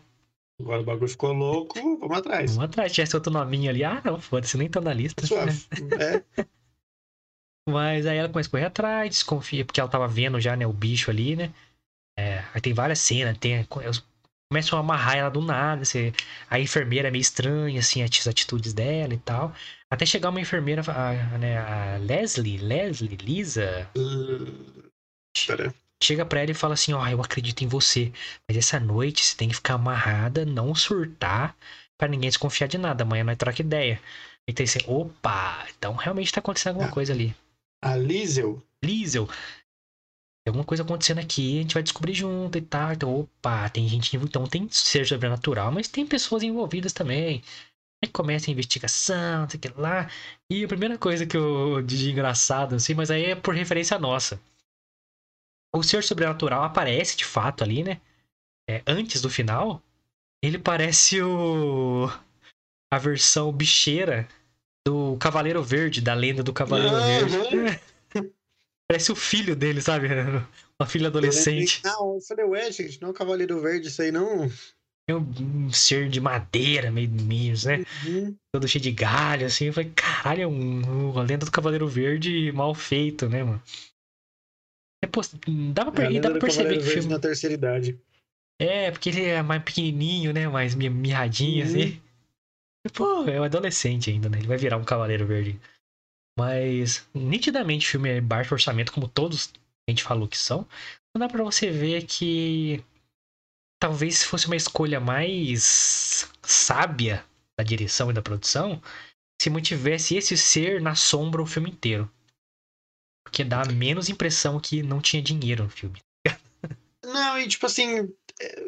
Agora o bagulho ficou louco, vamos atrás. Vamos atrás, tivesse outro nominho ali, ah, não, foda-se, nem tá na lista. Suave. É. Mas aí ela começa a correr atrás, desconfia, porque ela tava vendo já, né, o bicho ali, né? É, aí tem várias cenas, tem, começam a amarrar ela do nada, você, a enfermeira é meio estranha, assim, as atitudes dela e tal. Até chegar uma enfermeira, a, né, a Leslie, Leslie, Lisa, Hum, Chega pra ela e fala assim, ó, eu acredito em você, mas essa noite você tem que ficar amarrada, não surtar, pra ninguém desconfiar de nada, amanhã nós troca ideia. Então você, opa, então realmente tá acontecendo alguma Ah. coisa ali. A Liesel. Liesel, tem alguma coisa acontecendo aqui, a gente vai descobrir junto e tal. Então, opa, tem gente. Então tem ser sobrenatural, mas tem pessoas envolvidas também. Aí começa a investigação, não sei o que lá. E a primeira coisa que eu de engraçado, assim, mas aí é por referência nossa. O ser sobrenatural aparece de fato ali, né? É, antes do final. Ele parece o. A versão bicheira do Cavaleiro Verde, da lenda do Cavaleiro Verde. Parece o filho dele, sabe? Uma filha adolescente. Não, eu falei, ué, gente, não é o Cavaleiro Verde, isso aí não. É um ser de madeira, meio, meio né? Uhum. Todo cheio de galho, assim. Eu falei, caralho, é um, uma lenda do Cavaleiro Verde mal feito, né, mano? É, pô, dá pra, É, per- dá pra perceber que o filme. na terceira idade. É, porque ele é mais pequenininho, né? Mais mi- mirradinho, Uhum. assim. Pô, é um adolescente ainda, né? Ele vai virar um Cavaleiro Verde. Mas, nitidamente, o filme é baixo orçamento, como todos a gente falou que são. Não dá pra você ver que talvez fosse uma escolha mais sábia da direção e da produção se mantivesse esse ser na sombra o filme inteiro. Porque dá menos impressão que não tinha dinheiro no filme. Não, e tipo assim, é,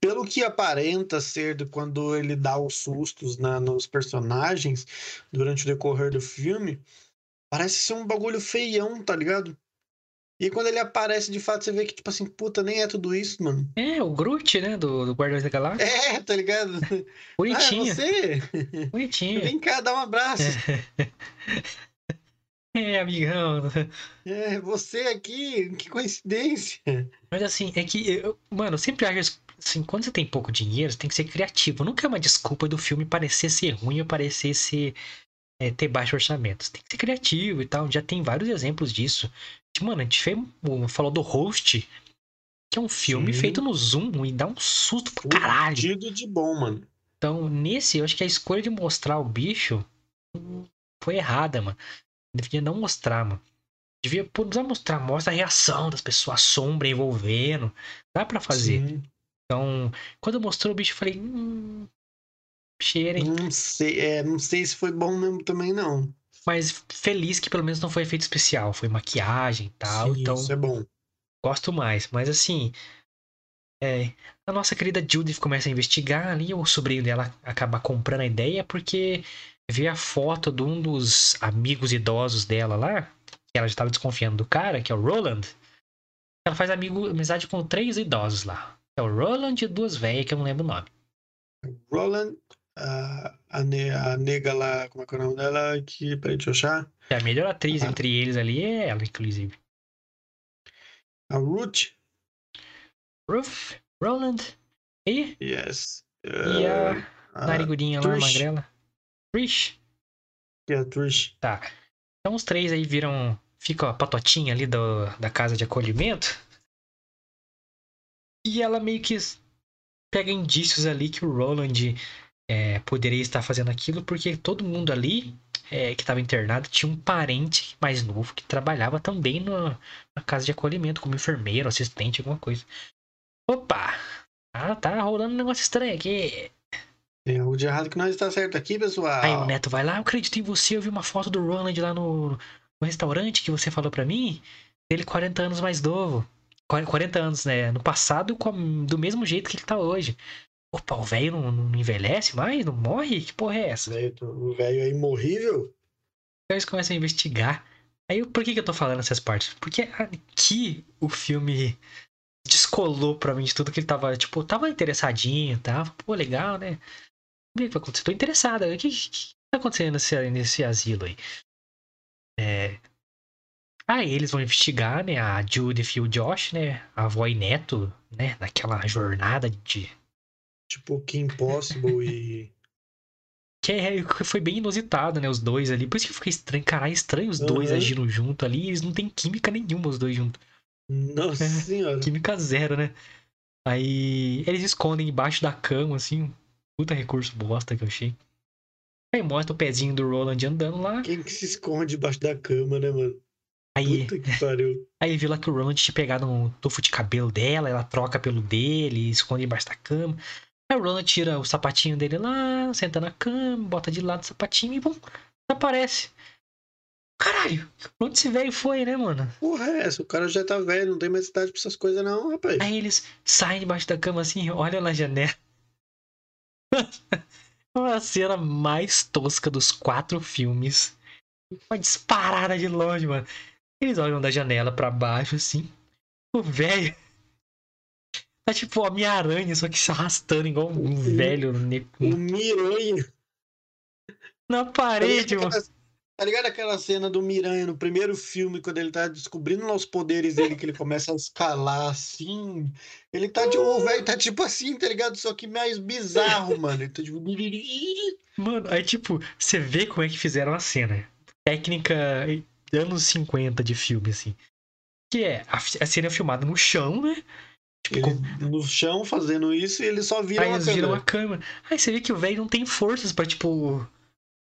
pelo que aparenta ser do- quando ele dá os sustos na- nos personagens durante o decorrer do filme, parece ser um bagulho feião, tá ligado? E quando ele aparece, de fato, você vê que, tipo assim, puta, nem é tudo isso, mano. É, o Groot, né? Do, do Guardiões da Galáxia. É, tá ligado? Ah, é Bonitinho. você? Bonitinho. Vem cá, dá um abraço. É, amigão. É, você aqui, que coincidência. Mas assim, é que, eu, mano, eu sempre acho assim, quando você tem pouco dinheiro, você tem que ser criativo. Nunca é uma desculpa do filme parecer ser ruim ou parecer ser. é, ter baixo orçamento. Você tem que ser criativo e tal. Já tem vários exemplos disso. Tipo, Mano, a gente fez, falou do Host, que é um filme Sim. feito no Zoom e dá um susto pra caralho. Fudido de bom, mano. Então, nesse, eu acho que a escolha de mostrar o bicho foi errada, mano. Devia não mostrar, mano. Devia, pô, não precisa mostrar, mostra a reação das pessoas, a sombra envolvendo. Dá pra fazer. Sim. Então, quando mostrou o bicho, eu falei, hum, cheira, hein? Não sei, é, não sei se foi bom mesmo também, não. Mas feliz que pelo menos não foi efeito especial, foi maquiagem e tal. Sim, então, Isso é bom. gosto mais. Mas assim, é, a nossa querida Judith começa a investigar ali, o sobrinho dela acaba comprando a ideia porque vê a foto de um dos amigos idosos dela lá, que ela já estava desconfiando do cara, que é o Roland. Ela faz amigo, amizade com três idosos lá. É o Roland e duas velhas que eu não lembro o nome. Roland, a, a, ne- a nega lá, como é que é o nome dela? Que, peraí, deixa eu achar. A melhor atriz Ah. entre eles ali é ela, inclusive. A Ruth. Ruth, Roland e, Yes. e a a, narigudinha lá, Trish. magrela. Trish. e a Trish. Tá. Então os três aí viram. Fica a patotinha ali do, da casa de acolhimento. E ela meio que pega indícios ali que o Roland é, poderia estar fazendo aquilo, porque todo mundo ali é, que estava internado tinha um parente mais novo que trabalhava também na casa de acolhimento, como enfermeiro, assistente, alguma coisa. Opa! Ah, tá rolando um negócio estranho aqui. Tem algo de errado que não está certo aqui, pessoal. Aí o Neto vai lá, eu acredito em você, eu vi uma foto do Roland lá no, no restaurante que você falou pra mim. Ele 40 anos mais novo. Qua- 40 anos, né? No passado, do mesmo jeito que ele tá hoje. Opa, o velho não, não envelhece mais? Não morre? Que porra é essa? O velho é imorrível. Então eles começam a investigar. Aí por que, que eu tô falando essas partes? Porque aqui o filme descolou pra mim de tudo que ele tava, tipo, tava interessadinho, tava, pô, legal, né? Ver o que vai acontecer. Tô interessada. O que, que, que tá acontecendo nesse, nesse asilo aí? É... Aí eles vão investigar, né? A Judith e o Josh, né? A avó e neto, né? Naquela jornada de. Tipo Kim Possible e. Que é, foi bem inusitado, né? Os dois ali. Por isso que fica estranho. Caralho, estranho os dois Uhum. agindo junto ali. Eles não têm química nenhuma, os dois juntos. Nossa senhora. Química zero, né? Aí eles escondem embaixo da cama, assim. Puta recurso bosta que eu achei. Aí mostra o pezinho do Roland andando lá. Quem que se esconde debaixo da cama, né, mano? Aí, Puta que pariu. aí viu lá que o Roland tinha pegado um tufo de cabelo dela, ela troca pelo dele, esconde embaixo da cama. Aí o Roland tira o sapatinho dele lá, senta na cama, bota de lado o sapatinho e bom, desaparece. Caralho, onde esse velho foi, né, mano? Porra, é essa? O cara já tá velho, não tem mais idade pra essas coisas, não, rapaz. Aí eles saem debaixo da cama assim, olham na janela. Uma cena mais tosca dos quatro filmes. Uma disparada de longe, mano. Eles olham da janela pra baixo, assim. O velho. Tá tipo Homem-Aranha, só que se arrastando igual um velho ne- O Miranha. na parede, mano. Tá ligado aquela cena do Miranha no primeiro filme, quando ele tá descobrindo lá os poderes dele, que ele começa a escalar assim? Ele tá tipo, o velho tá tipo assim, tá ligado? Só que mais bizarro, mano. Ele tá tipo. Mano, aí tipo, você vê como é que fizeram a cena. Técnica anos 50 de filme, assim. Que é, a, a cena é filmada no chão, né? Tipo, com- no chão fazendo isso e ele só vira Aí uma eles viram câmera. a câmera. Aí você vê que o velho não tem forças pra, tipo,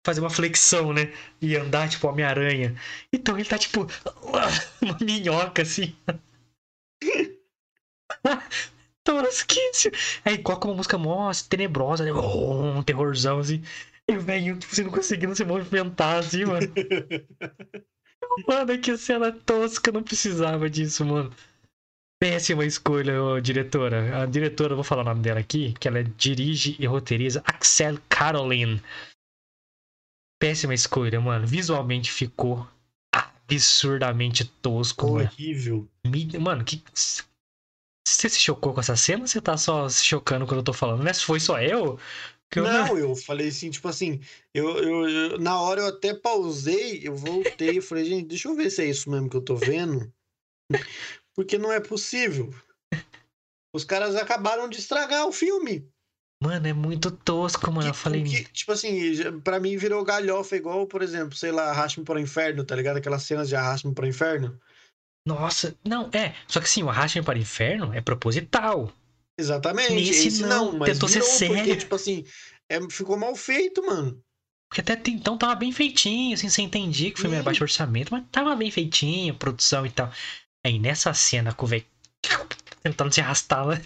fazer uma flexão, né? E andar, tipo, Homem-Aranha. Então ele tá, tipo, uma minhoca, assim. Tosquíssimo. Aí coloca uma música mó tenebrosa, né? Um terrorzão, assim. E o velho, tipo, você não conseguindo se movimentar, assim, mano. Mano, que cena tosca, não precisava disso, mano. Péssima escolha, ô, diretora. A diretora, vou falar o nome dela aqui, que ela dirige e roteiriza Axel Caroline. Péssima escolha, mano. Visualmente ficou absurdamente tosco, mano. Horrível. Me- Mano, que. Você se chocou com essa cena ou você tá só se chocando quando eu tô falando? Né? Se foi só eu? Eu Não, eu falei assim, tipo assim, eu, eu, eu- na hora eu até pausei, eu voltei e falei, gente, deixa eu ver se é isso mesmo que eu tô vendo. Porque não é possível. Os caras acabaram de estragar o filme. Mano, é muito tosco, mano. Eu Que- falei. que, tipo assim, pra mim virou galhofa, igual, por exemplo, sei lá, Arraste-me para o Inferno, tá ligado? Aquelas cenas de Arraste-me para o Inferno. Nossa, não, é. Só que assim, o Arraste-me para o Inferno é proposital. Exatamente. Nesse esse não, não, mas tentou ser virou, porque, sério. tipo assim, é, ficou mal feito, mano. Porque até então tava bem feitinho, assim, você entendia que o filme era Sim. baixo orçamento, mas tava bem feitinho, produção e tal. Aí nessa cena com o velho tentando se arrastar lá.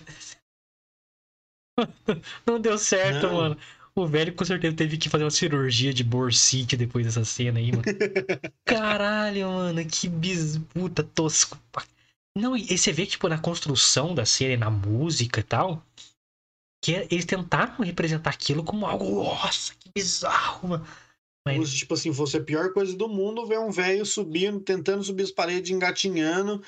Não deu certo, Não. mano. O velho com certeza teve que fazer uma cirurgia de bursite depois dessa cena aí, mano. Caralho, mano, que bisputa tosco. Não, e você vê que, tipo, na construção da cena, na música e tal, que é- eles tentaram representar aquilo como algo, nossa, que bizarro, mano. Mas- Como se, tipo assim, fosse a pior coisa do mundo ver um velho subindo, tentando subir as paredes, engatinhando.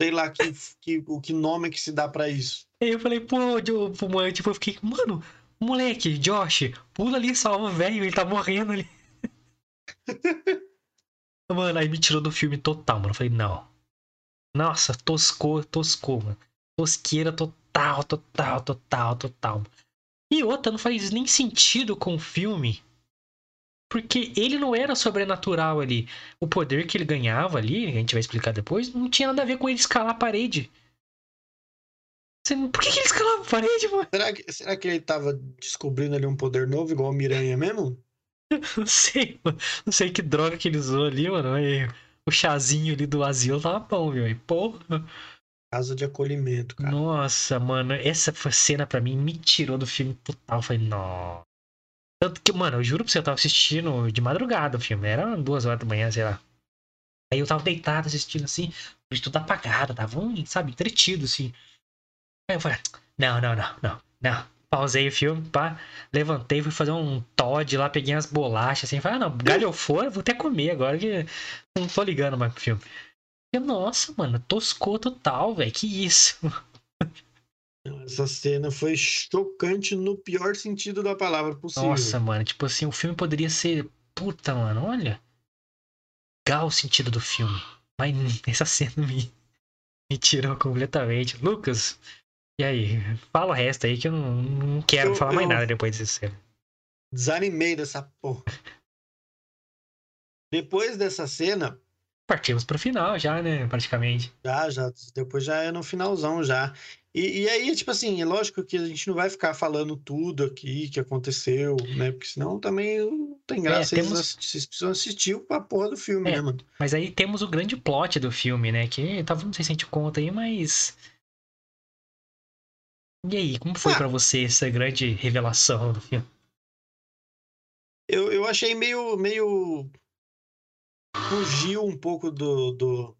Sei lá que, que, o que nome que se dá pra isso. Aí eu falei, pô, eu, mano, tipo, eu fiquei, mano, moleque, Josh, pula ali, salva o velho, ele tá morrendo ali. mano, aí me tirou do filme total, mano. Eu falei, não. Nossa, toscou, toscou, mano. Tosqueira total, total, total, total. E outra, não faz nem sentido com o filme. Porque ele não era sobrenatural ali. O poder que ele ganhava ali, a gente vai explicar depois, não tinha nada a ver com ele escalar a parede. Por que, que ele escalava a parede, mano? Será que, será que ele tava descobrindo ali um poder novo, igual o Miranha mesmo? Não sei, mano. Não sei que droga que ele usou ali, mano. Aí, o chazinho ali do asilo tava bom, viu? E, porra. Casa de acolhimento, cara. Nossa, mano. Essa cena pra mim me tirou do filme total. Eu falei, não. Tanto que, mano, eu juro pra você, eu tava assistindo de madrugada o filme. Era duas horas da manhã, sei lá. Aí eu tava deitado assistindo assim, tudo apagado, tava, sabe, entretido assim. Aí eu falei, não, não, não, não, não. Pausei o filme, pá, levantei, fui fazer um Todd lá, peguei umas bolachas assim, falei, ah, não, galhofora, vou até comer agora que não tô ligando mais pro filme. Nossa, mano, toscou total, velho, que isso. Essa cena foi chocante no pior sentido da palavra possível. Nossa, mano, tipo assim, o filme poderia ser. Puta, mano, olha. Legal o sentido do filme. Mas essa cena me, me tirou completamente. Lucas, e aí? Fala o resto aí que eu não, não quero Eu- falar mais eu- nada depois dessa cena. Desanimei dessa porra. Depois dessa cena, Partimos pro final já, né? Praticamente. já, já, depois já é no finalzão já. E, e aí, tipo assim, é lógico que a gente não vai ficar falando tudo aqui que aconteceu, né? Porque senão também não tem graça. É, Vocês temos- Vocês precisam assistir a porra do filme, É. né, mano? Mas aí temos o grande plot do filme, né? Que tava, não sei se a gente conta aí, mas. E aí, como foi Ah. pra você essa grande revelação do filme? Eu, eu achei meio, meio. Fugiu um pouco do, do,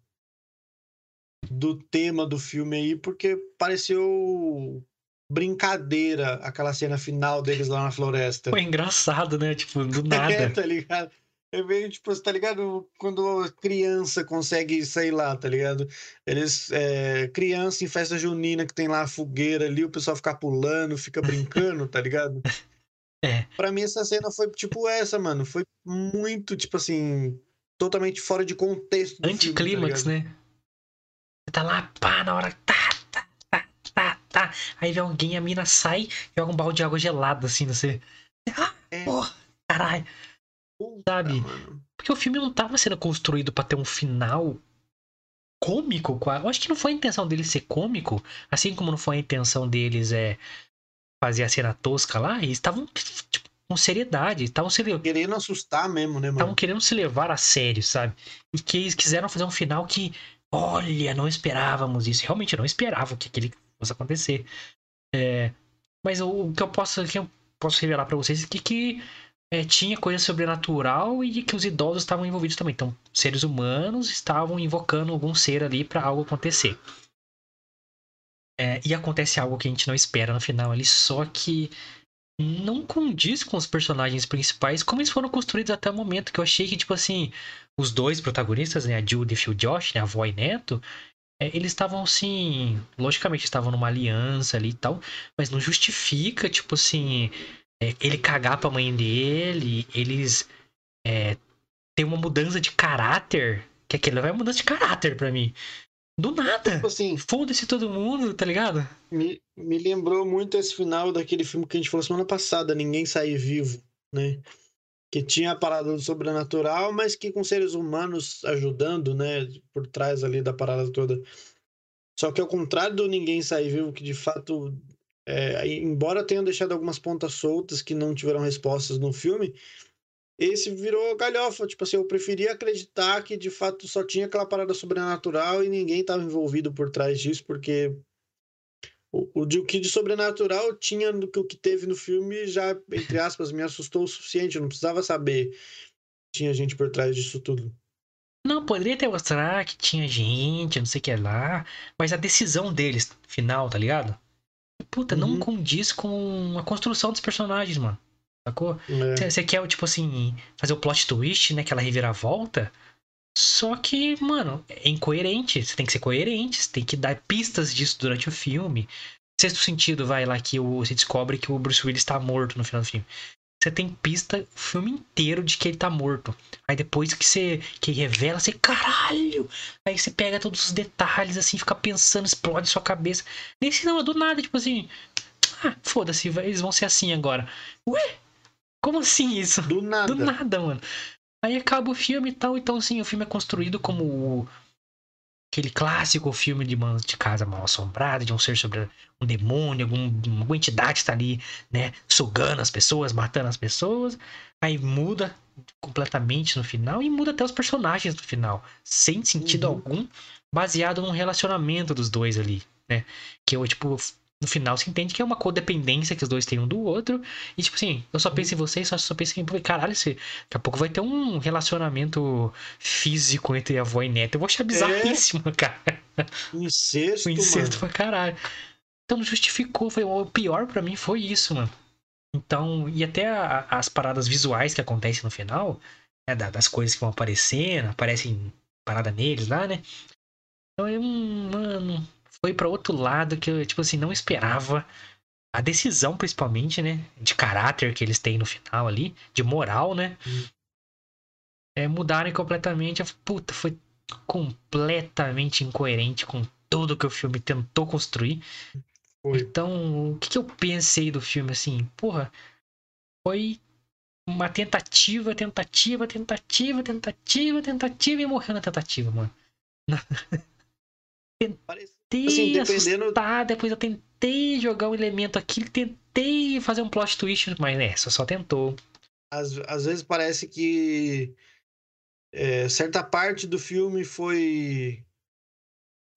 do tema do filme aí, porque pareceu brincadeira aquela cena final deles lá na floresta. Foi engraçado, né? Tipo, do É, nada. tá ligado? É meio tipo, tá ligado? Quando a criança consegue, sei lá, tá ligado? Eles, é, criança em festa junina que tem lá a fogueira ali, o pessoal fica pulando, fica brincando, tá ligado? É. Pra mim essa cena foi tipo essa, mano. Foi muito, tipo assim, totalmente fora de contexto filme, tá Anticlímax, ligado? né? Você tá lá, pá, na hora. Tá, tá, tá, tá, tá. Aí vem alguém, a mina sai joga um balde de água gelada, assim, não sei. Ah, É. porra, caralho. Puta, Sabe? mano. Porque o filme não tava sendo construído pra ter um final cômico. Eu acho que não foi a intenção deles ser cômico, assim como não foi a intenção deles é fazer a cena tosca lá. Eles estavam tipo, com seriedade, estavam se, le- Querendo assustar mesmo, né, estavam mano? querendo se levar a sério, sabe? E que eles quiseram fazer um final que, olha, não esperávamos isso. Realmente não esperava que aquele fosse acontecer. É, mas o, que eu posso, que eu posso revelar pra vocês é que, que é, tinha coisa sobrenatural e que os idosos estavam envolvidos também. Então, seres humanos estavam invocando algum ser ali pra algo acontecer. É, e acontece algo que a gente não espera no final ali, só que não condiz com os personagens principais como eles foram construídos até o momento, que eu achei que, tipo assim, os dois protagonistas, né, a Judith e o Josh, né, a avó e neto, é, eles estavam assim, logicamente estavam numa aliança ali e tal, mas não justifica, tipo assim, é, ele cagar pra mãe dele, eles é, ter uma mudança de caráter, que aquilo é uma mudança de caráter pra mim. Do nada. Tipo assim, Foda-se todo mundo, tá ligado? Me, me lembrou muito esse final daquele filme que a gente falou semana passada, Ninguém Sair Vivo, né? Que tinha a parada do sobrenatural, mas que com seres humanos ajudando, né? Por trás ali da parada toda. Só que ao contrário do Ninguém Sair Vivo, que de fato, é, embora tenham deixado algumas pontas soltas que não tiveram respostas no filme, esse virou galhofa. Tipo assim, eu preferia acreditar que de fato só tinha aquela parada sobrenatural e ninguém estava envolvido por trás disso, porque o, o, de, o que de sobrenatural tinha no que o que teve no filme já, entre aspas, me assustou o suficiente. Eu não precisava saber que tinha gente por trás disso tudo. Não, poderia até mostrar que tinha gente, não sei o que lá, mas a decisão deles, final, tá ligado? Puta, não Uhum. condiz com a construção dos personagens, mano. Sacou? É. Você quer, tipo assim, fazer o plot twist, né? Aquela reviravolta. Só que, mano, é incoerente. Você tem que ser coerente, você tem que dar pistas disso durante o filme. Sexto sentido, vai lá que o, você descobre que o Bruce Willis tá morto no final do filme. Você tem pista o filme inteiro de que ele tá morto. Aí depois que você que revela, você, caralho! Aí você pega todos os detalhes, assim, fica pensando, explode sua cabeça. Nesse não, é do nada, tipo assim. Ah, foda-se, eles vão ser assim agora. Ué? Como assim isso? Do nada. Do nada, mano. Aí acaba o filme e tal. Então, assim, o filme é construído como o- aquele clássico filme de, uma, de casa mal assombrada, de um ser sobre um demônio, algum, alguma entidade tá ali, né? Sugando as pessoas, matando as pessoas. Aí muda completamente no final e muda até os personagens no final. Sem sentido Uhum. algum, baseado num relacionamento dos dois ali, né? Que eu, tipo, no final se entende que é uma codependência que os dois têm um do outro. E, tipo assim, eu só penso em vocês, só, só penso em. Caralho, esse, daqui a pouco vai ter um relacionamento físico entre avó e neta. Eu vou achar bizarríssimo, cara. Incesto, O incesto mano. pra caralho. Então não justificou. Foi, o pior pra mim foi isso, mano. Então, e até a- as paradas visuais que acontecem no final, né, da- das coisas que vão aparecendo, aparecem parada neles lá, né? Então, eu, hum, mano, foi pra outro lado que eu, tipo assim, não esperava. A decisão, principalmente, né? De caráter que eles têm no final ali, de moral, né? Hum. É, mudarem completamente. Puta, foi completamente incoerente com tudo que o filme tentou construir. Foi. Então, o que, que eu pensei do filme, assim? Porra, foi uma tentativa, tentativa, tentativa, tentativa, tentativa e morreu na tentativa, mano. Parece- Tentei Assim, dependendo- assustar, depois eu tentei jogar um elemento aqui, tentei fazer um plot twist, mas é, só, só tentou. Às, às vezes parece que é, certa parte do filme foi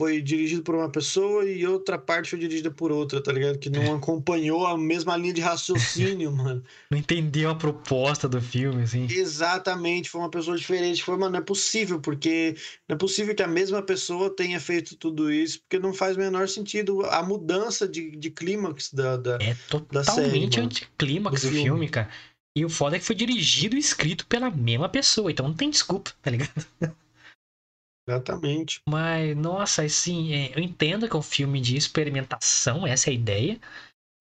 foi dirigido por uma pessoa e outra parte foi dirigida por outra, tá ligado? Que não acompanhou a mesma linha de raciocínio, mano. Não entendeu a proposta do filme, assim. Exatamente, foi uma pessoa diferente. Foi, mano, não é possível, porque não é possível que a mesma pessoa tenha feito tudo isso, porque não faz o menor sentido a mudança de, de clímax da, da... É Da série, totalmente mano. anticlímax Do do filme. filme. cara. E o foda é que foi dirigido e escrito pela mesma pessoa, então não tem desculpa, tá ligado? Exatamente. Mas, nossa, assim, é, eu entendo que é um filme de experimentação, essa é a ideia.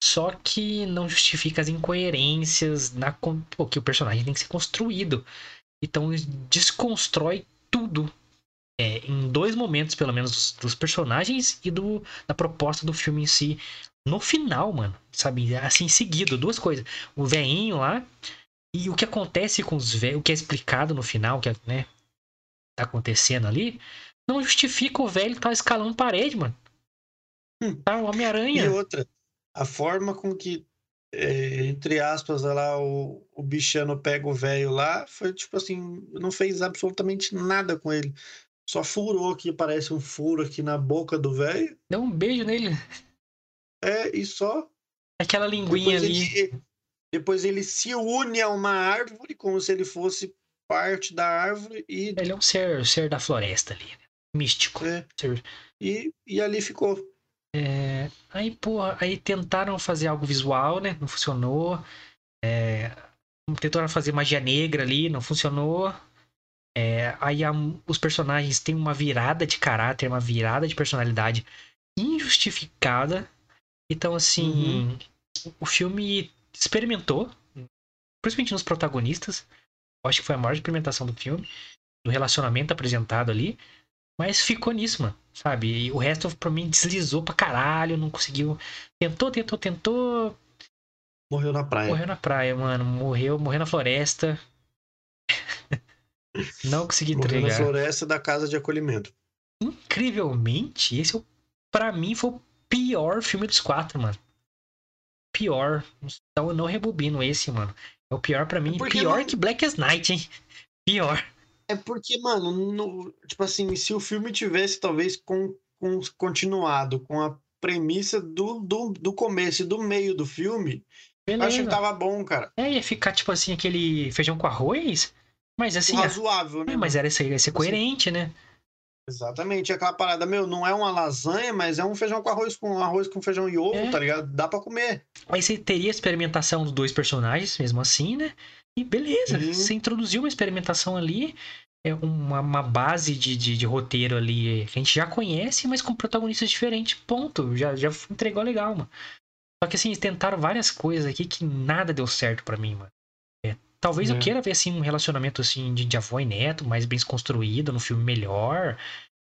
Só que não justifica as incoerências na pô, que o personagem tem que ser construído. Então desconstrói tudo. é, em dois momentos, pelo menos, dos, dos personagens e do, da proposta do filme em si. No final, mano, sabe? Assim, seguido, duas coisas. O veinho lá e o que acontece com os velhos, o que é explicado no final, que é, né, tá acontecendo ali, não justifica o velho tá escalando parede, mano. Hum. Tá, o E Homem-Aranha. outra, a forma com que, é, entre aspas, lá, o, o bichano pega o velho lá, foi tipo assim, não fez absolutamente nada com ele. Só furou aqui, parece um furo aqui na boca do velho. Deu um beijo nele. É, e só. Aquela linguinha Depois ali. ele, depois ele se une a uma árvore, como se ele fosse parte da árvore, e, Ele é um ser, ser da floresta ali. né? Místico. é, Ser- e, e ali ficou. É, aí, porra, aí tentaram fazer algo visual, né? Não funcionou. É, tentaram fazer magia negra ali, não funcionou. É, aí a- os personagens têm uma virada de caráter, uma virada de personalidade injustificada. Então, assim, o filme experimentou, principalmente nos protagonistas. Acho que foi a maior experimentação do filme, do relacionamento apresentado ali. Mas ficou nisso, mano. Sabe? E o resto, pra mim, deslizou pra caralho. Não conseguiu. Tentou, tentou, tentou. Morreu na praia. Morreu na praia, mano. Morreu, morreu na floresta. Não consegui Morreu na entregar. floresta da casa de acolhimento. Incrivelmente, esse é pra mim foi o pior filme dos quatro, mano. Pior. Então eu não rebobino esse, mano. É o pior pra mim. porque Pior não- que Black as Night, hein? Pior. É porque, mano, no- tipo assim, se o filme tivesse talvez com, com- continuado com a premissa do, do, do começo e do meio do filme, eu acho que Beleza. tava bom, cara. É, ia ficar tipo assim, aquele feijão com arroz. Mas assim, razoável, né? é, mas era ser, ia ser coerente, né? Exatamente, aquela parada, meu, não é uma lasanha, mas é um feijão com arroz com arroz com feijão e ovo, É. tá ligado? Dá pra comer. Aí você teria a experimentação dos dois personagens, mesmo assim, né? E beleza, Uhum. você introduziu uma experimentação ali, é uma, uma base de, de, de roteiro ali que a gente já conhece, mas com protagonistas diferentes. Ponto. Já, já entregou legal, mano. Só que assim, eles tentaram várias coisas aqui que nada deu certo pra mim, mano. É, talvez eu É. queira ver assim um relacionamento assim de, de avó e neto, mais bem construído, no filme melhor.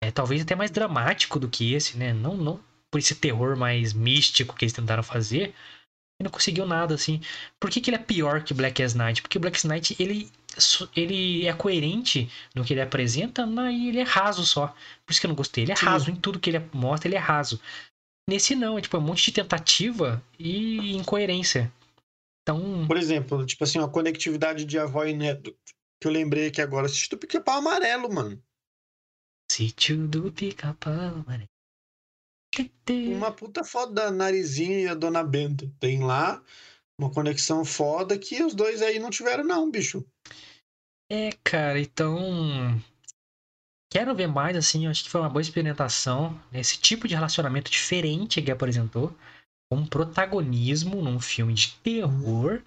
É, talvez até mais dramático do que esse, né? Não, não por esse terror mais místico que eles tentaram fazer. E não conseguiu nada, assim. Por que, que ele é pior que Black as Night? Porque Black as Night, ele, ele é coerente no que ele apresenta, mas ele é raso só. Por isso que eu não gostei. Ele é Sim. raso em tudo que ele mostra, ele é raso. Nesse não, é tipo é um monte de tentativa e incoerência. Então, Por exemplo, tipo assim, uma conectividade de avó e neto. Que eu lembrei aqui agora, assisti do Pica-Pau Amarelo, mano. sítio do pica-pau, mano. Uma puta foda da Narizinho e a Dona Benta. Tem lá uma conexão foda que os dois aí não tiveram, não, bicho. É, cara, então. Quero ver mais, assim, acho que foi uma boa experimentação. Esse tipo de relacionamento diferente que apresentou. Com protagonismo num filme de terror.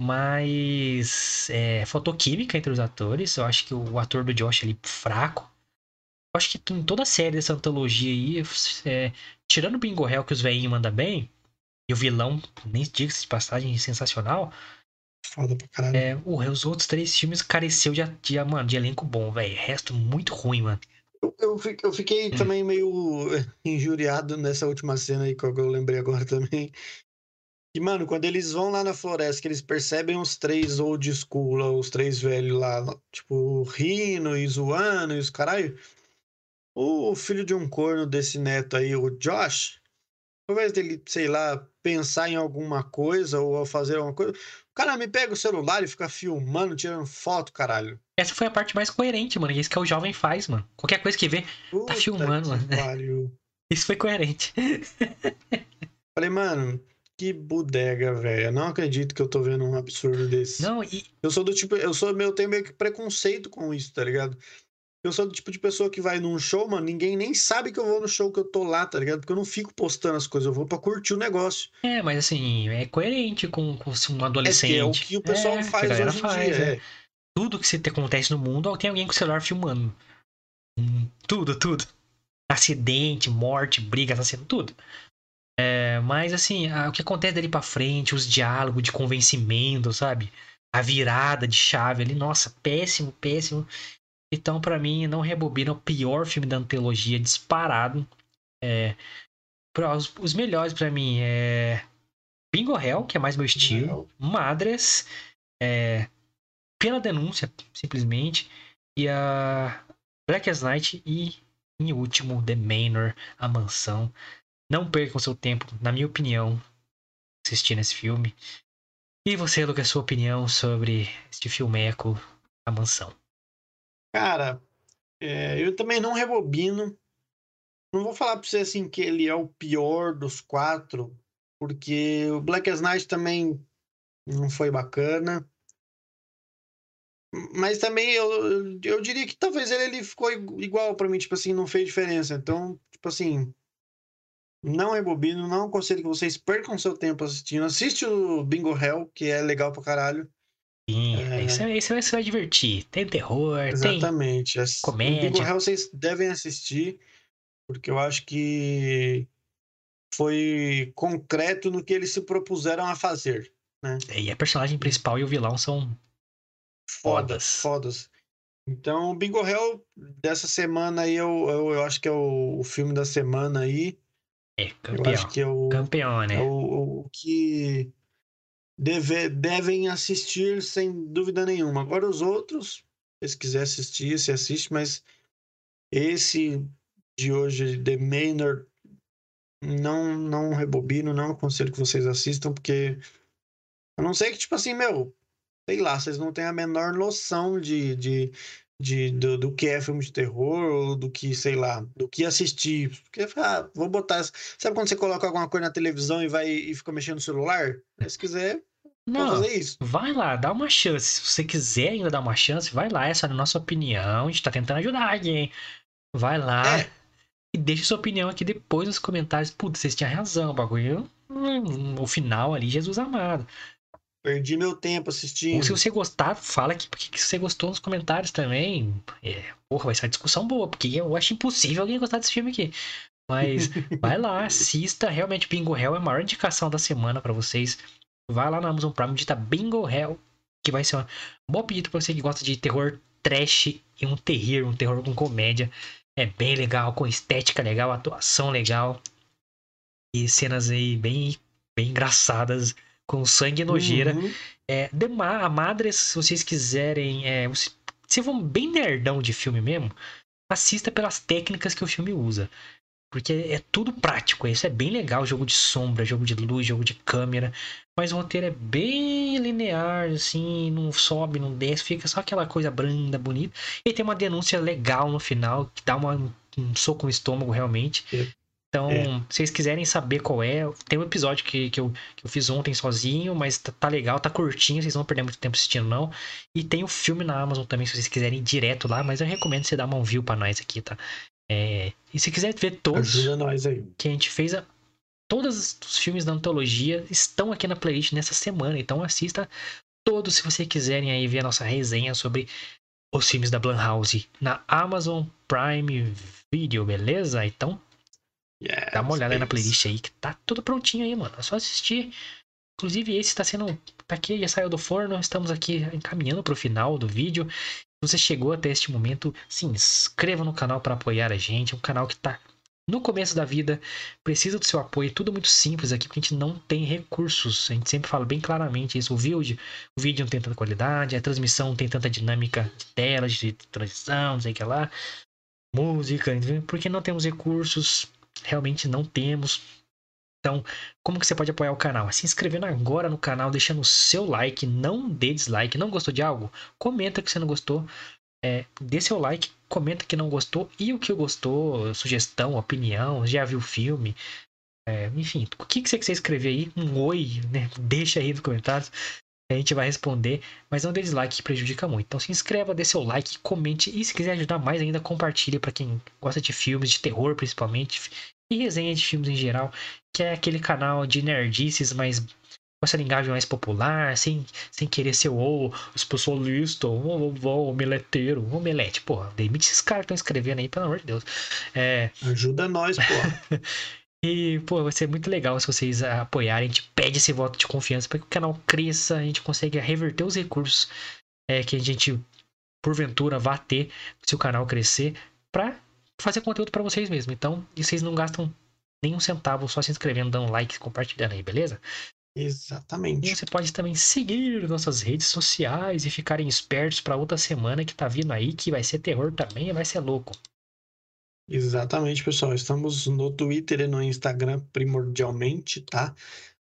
Mas é, faltou química entre os atores. Eu acho que o ator do Josh ali fraco. Eu acho que em toda a série dessa antologia aí, é, tirando o Bingo Hell que os velhinhos mandam bem, e o vilão, nem diga de passagem, sensacional. foda pra caralho. É, os outros três filmes careceu de, de, mano, de elenco bom, velho. Resto muito ruim, mano. Eu, eu, fi- eu fiquei Hum. também meio injuriado nessa última cena aí, que eu lembrei agora também. E, mano, quando eles vão lá na floresta, que eles percebem os três old school, lá, os três velhos lá, tipo, rindo e zoando e os caralho. O filho de um corno desse neto aí, o Josh, ao invés dele, sei lá, pensar em alguma coisa ou fazer alguma coisa, o cara me pega o celular e fica filmando, tirando foto, caralho. Essa foi a parte mais coerente, mano. Isso que é o jovem faz, mano. Qualquer coisa que vê, Puta filmando, que mano. pariu. isso foi coerente. Falei, mano, que bodega, velho. Eu não acredito que eu tô vendo um absurdo desse. Não, e, Eu sou do tipo, eu sou eu tenho meio que preconceito com isso, tá ligado? Eu sou do tipo de pessoa que vai num show, mano, ninguém nem sabe que eu vou no show que eu tô lá, tá ligado? Porque eu não fico postando as coisas, eu vou pra curtir o negócio. É, mas assim, é coerente com, com um É adolescente. que é o que o pessoal É, faz hoje em faz, dia. é. é. Tudo que acontece no mundo, tem alguém com o celular filmando. Hum, Tudo, tudo. Acidente, morte, briga, assassino, tudo. É, mas assim, o que acontece dali pra frente, os diálogos de convencimento, sabe? A virada de chave ali, nossa, péssimo, péssimo. Então, pra mim, não rebobina o pior filme da antologia disparado. É, os, os melhores pra mim é Bingo Hell, que é mais meu estilo. Madres, é, Pela Denúncia, simplesmente. E a Black as Night e, em último, The Manor, A Mansão. Não percam seu tempo, na minha opinião, assistindo esse filme. E você, Lucas, sua opinião sobre este filmeco, A Mansão? Cara, é, eu também não rebobino. Não vou falar pra você assim que ele é o pior dos quatro, porque o Black as Night também não foi bacana. Mas também eu, eu diria que talvez ele, ele ficou igu- igual pra mim, tipo assim, não fez diferença. Então, tipo assim, não rebobino, não aconselho que vocês percam seu tempo assistindo. Assiste o Bingo Hell, que é legal pra caralho. Sim, É. esse, esse você vai divertir. Tem terror, tem. Exatamente. O comédia. Bingo Hell vocês devem assistir, porque eu acho que foi concreto no que eles se propuseram a fazer. E a personagem principal e o vilão são Fodas, Fodas. Então, o Bingo Hell dessa semana aí, eu, eu, eu acho que é o, o filme da semana aí. é, Eu campeão. acho que é o, Campeão, né? é o, o que deve, devem assistir sem dúvida nenhuma. Agora os outros, se quiser assistir, se assiste, mas esse de hoje, The Manor, não, não rebobino, não aconselho que vocês assistam, porque a não ser que, tipo assim, meu, sei lá, vocês não têm a menor noção de, de, de, do, do que é filme de terror, ou do que, sei lá, do que assistir. Porque, ah, vou botar. Sabe quando você coloca alguma coisa na televisão e vai e fica mexendo no celular? Se quiser, Não, vai lá, dá uma chance. Se você quiser ainda dar uma chance, vai lá. Essa é a nossa opinião. A gente tá tentando ajudar hein? Vai lá É. e deixa sua opinião aqui depois nos comentários. Putz, vocês tinham razão, o bagulho. hum, o final ali, Jesus amado. Perdi meu tempo assistindo. Ou se você gostar, fala aqui porque que você gostou nos comentários também. É, porra, vai ser uma discussão boa, porque eu acho impossível alguém gostar desse filme aqui. Mas vai lá, assista. Realmente, Bingo Hell é a maior indicação da semana pra vocês. Vai lá na Amazon Prime, digita Bingo Hell, que vai ser uma boa pedida pra você que gosta de terror trash e um terror, um terror com comédia. É bem legal, com estética legal, atuação legal. E cenas aí bem, bem engraçadas, com sangue e nojeira. Uhum. É, Ma- a Madres, se vocês quiserem. É, se, for bem nerdão de filme mesmo, assista pelas técnicas que o filme usa. Porque é tudo prático, isso é bem legal, jogo de sombra, jogo de luz, jogo de câmera. Mas o roteiro é bem linear, assim, não sobe, não desce, fica só aquela coisa branda, bonita. E tem uma denúncia legal no final, que dá uma- um soco no estômago realmente. Então, É. se vocês quiserem saber qual é, tem um episódio que, que, eu, que eu fiz ontem sozinho, mas tá, tá legal, tá curtinho, vocês não vão perder muito tempo assistindo, não. E tem o filme na Amazon também, se vocês quiserem ir direto lá, mas eu recomendo você dar uma view pra nós aqui, tá? É, e se quiser ver todos Ajuda nós aí. que a gente fez, a- todos os filmes da antologia estão aqui na playlist nessa semana, então assista todos se vocês quiserem aí ver a nossa resenha sobre os filmes da Blumhouse na Amazon Prime Video, beleza? Então Dá uma olhada aí na Yes, playlist aí, que tá tudo prontinho aí, mano. É só assistir. Inclusive, esse está sendo. Tá aqui, já saiu do forno. Estamos aqui encaminhando para o final do vídeo. Se você chegou até este momento, se inscreva no canal para apoiar a gente. É um canal que está no começo da vida, precisa do seu apoio. Tudo muito simples aqui, porque a gente não tem recursos. A gente sempre fala bem claramente isso. O vídeo, o vídeo não tem tanta qualidade, a transmissão não tem tanta dinâmica de tela, de transição, não sei o que lá. Música, porque não temos recursos. Realmente não temos. Então, como que você pode apoiar o canal? Se inscrevendo agora no canal, deixando o seu like, não dê dislike. Não gostou de algo? Comenta que você não gostou. É, dê seu like, comenta que não gostou e o que gostou, sugestão, opinião, já viu o filme. É, enfim, o que, que você quiser escrever aí, um oi, né? Deixa aí nos comentários. A gente vai responder, mas não dê dislike que prejudica muito. Então se inscreva, dê seu like, comente e se quiser ajudar mais ainda, compartilhe para quem gosta de filmes, de terror principalmente, e resenha de filmes em geral, que é aquele canal de nerdices mais com essa linguagem mais popular, sem, sem querer ser o especialista, o, o, omeleteiro, o omelete. Porra, demite esses caras que estão escrevendo aí, pelo amor de Deus. É... Ajuda nós, porra. e, pô, vai ser muito legal se vocês apoiarem. A gente pede esse voto de confiança para que o canal cresça, a gente consiga reverter os recursos é, que a gente, porventura, vá ter se o canal crescer, para fazer conteúdo para vocês mesmo. Então, e vocês não gastam nenhum centavo só se inscrevendo, dando like, compartilhando aí, beleza? Exatamente. E você pode também seguir nossas redes sociais e ficarem espertos para outra semana que tá vindo aí, que vai ser terror também e vai ser louco. Exatamente, pessoal. Estamos no Twitter e no Instagram primordialmente, tá?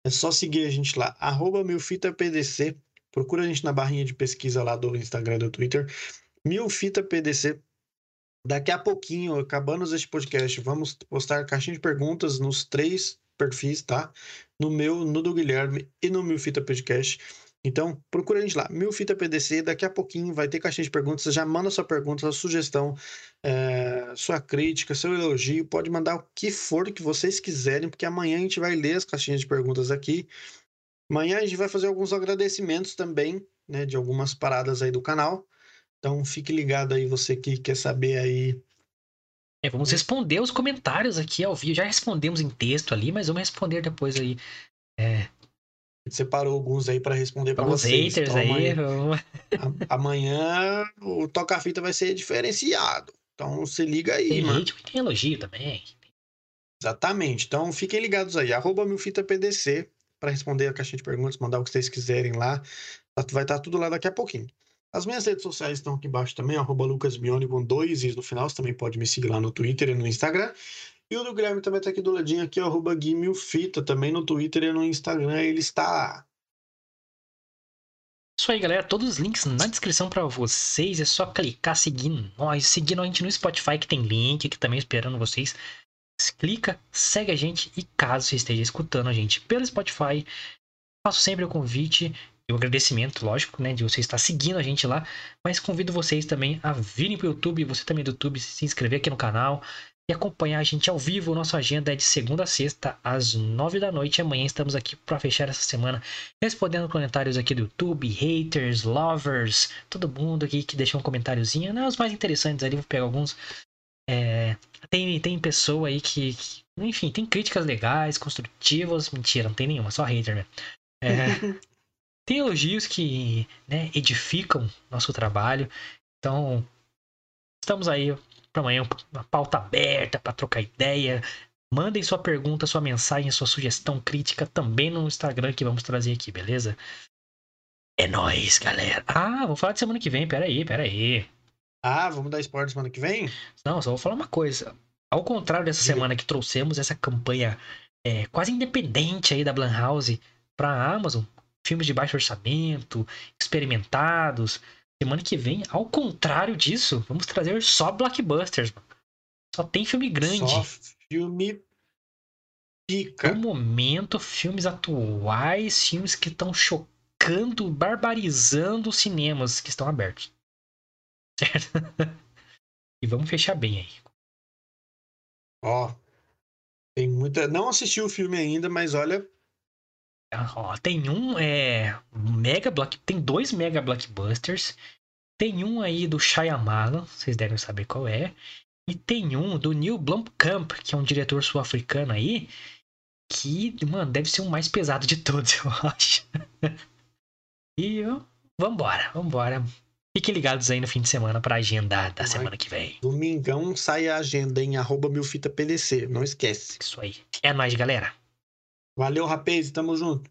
É só seguir a gente lá, arroba milfitapdc. Procura a gente na barrinha de pesquisa lá do Instagram e do Twitter. Milfitapdc. Daqui a pouquinho, acabando este podcast, vamos postar caixinha de perguntas nos três perfis, tá? No meu, no do Guilherme e no Mil Fita Podcast. Então, procura a gente lá, Mil Fita PDC. Daqui a pouquinho vai ter caixinha de perguntas. Já manda sua pergunta, sua sugestão, é, sua crítica, seu elogio. Pode mandar o que for que vocês quiserem, porque amanhã a gente vai ler as caixinhas de perguntas aqui. Amanhã a gente vai fazer alguns agradecimentos também, né, de algumas paradas aí do canal. Então, fique ligado aí, você que quer saber aí é, vamos responder os comentários aqui ao vivo. Já respondemos em texto ali, mas vamos responder depois aí. É. Separou alguns aí para responder para vocês. haters então, aí. Amanhã, amanhã o toca-fita vai ser diferenciado. Então se liga aí, tem mano. Hate, tem elogio também. Exatamente. Então fiquem ligados aí. Arroba milfitapdc para responder a caixinha de perguntas, mandar o que vocês quiserem lá. Vai estar tudo lá daqui a pouquinho. As minhas redes sociais estão aqui embaixo também, arroba lucasmione com dois is no final. Você também pode me seguir lá no Twitter e no Instagram. E o do Guilherme também está aqui do ladinho, aqui, arroba guimilfita, também no Twitter e no Instagram. Ele está isso aí, galera. Todos os links na descrição para vocês. É só clicar, seguir nós. Seguindo a gente no Spotify, que tem link aqui também esperando vocês. Clica, segue a gente e caso você esteja escutando a gente pelo Spotify, faço sempre o convite e o agradecimento, lógico, né, de você estar seguindo a gente lá, mas convido vocês também a virem para o YouTube, você também do YouTube, se inscrever aqui no canal e acompanhar a gente ao vivo. Nossa agenda é de segunda a sexta, às nove da noite. Amanhã estamos aqui para fechar essa semana, respondendo comentários aqui do YouTube, haters, lovers, todo mundo aqui que deixou um comentáriozinho, né, os mais interessantes ali, vou pegar alguns. É, tem, tem pessoa aí que, que, enfim, tem críticas legais, construtivas. Mentira, não tem nenhuma, só hater, né? É, Tem elogios que né, edificam nosso trabalho. Então, estamos aí amanhã, uma pauta aberta para trocar ideia. Mandem sua pergunta, sua mensagem, sua sugestão crítica também no Instagram que vamos trazer aqui, beleza? É nóis, galera. Ah, vou falar de semana que vem. Pera aí, pera aí. Ah, vamos dar spoiler semana que vem? Não, só vou falar uma coisa. Ao contrário dessa semana que trouxemos essa campanha é, quase independente aí da Blumhouse para a Amazon, filmes de baixo orçamento, experimentados. Semana que vem, ao contrário disso, vamos trazer só blockbusters. Mano. Só tem filme grande. Só filme pica. No momento, filmes atuais, filmes que estão chocando, barbarizando os cinemas que estão abertos. Certo? e vamos fechar bem aí. Ó, tem muita. Não assisti o filme ainda, mas olha, Ó, tem um é mega block, tem dois mega blockbusters. Tem um aí do Shyamalan, vocês devem saber qual é. E tem um do Neil Blomkamp, que é um diretor sul-africano aí, que, mano, deve ser o mais pesado de todos, eu acho. e eu, vambora, vambora. Fiquem ligados aí no fim de semana pra agenda da Vai. semana que vem. Domingão sai a agenda em arroba milfitapdc. Não esquece. Isso aí. É nóis, galera. Valeu, rapaz. Tamo junto.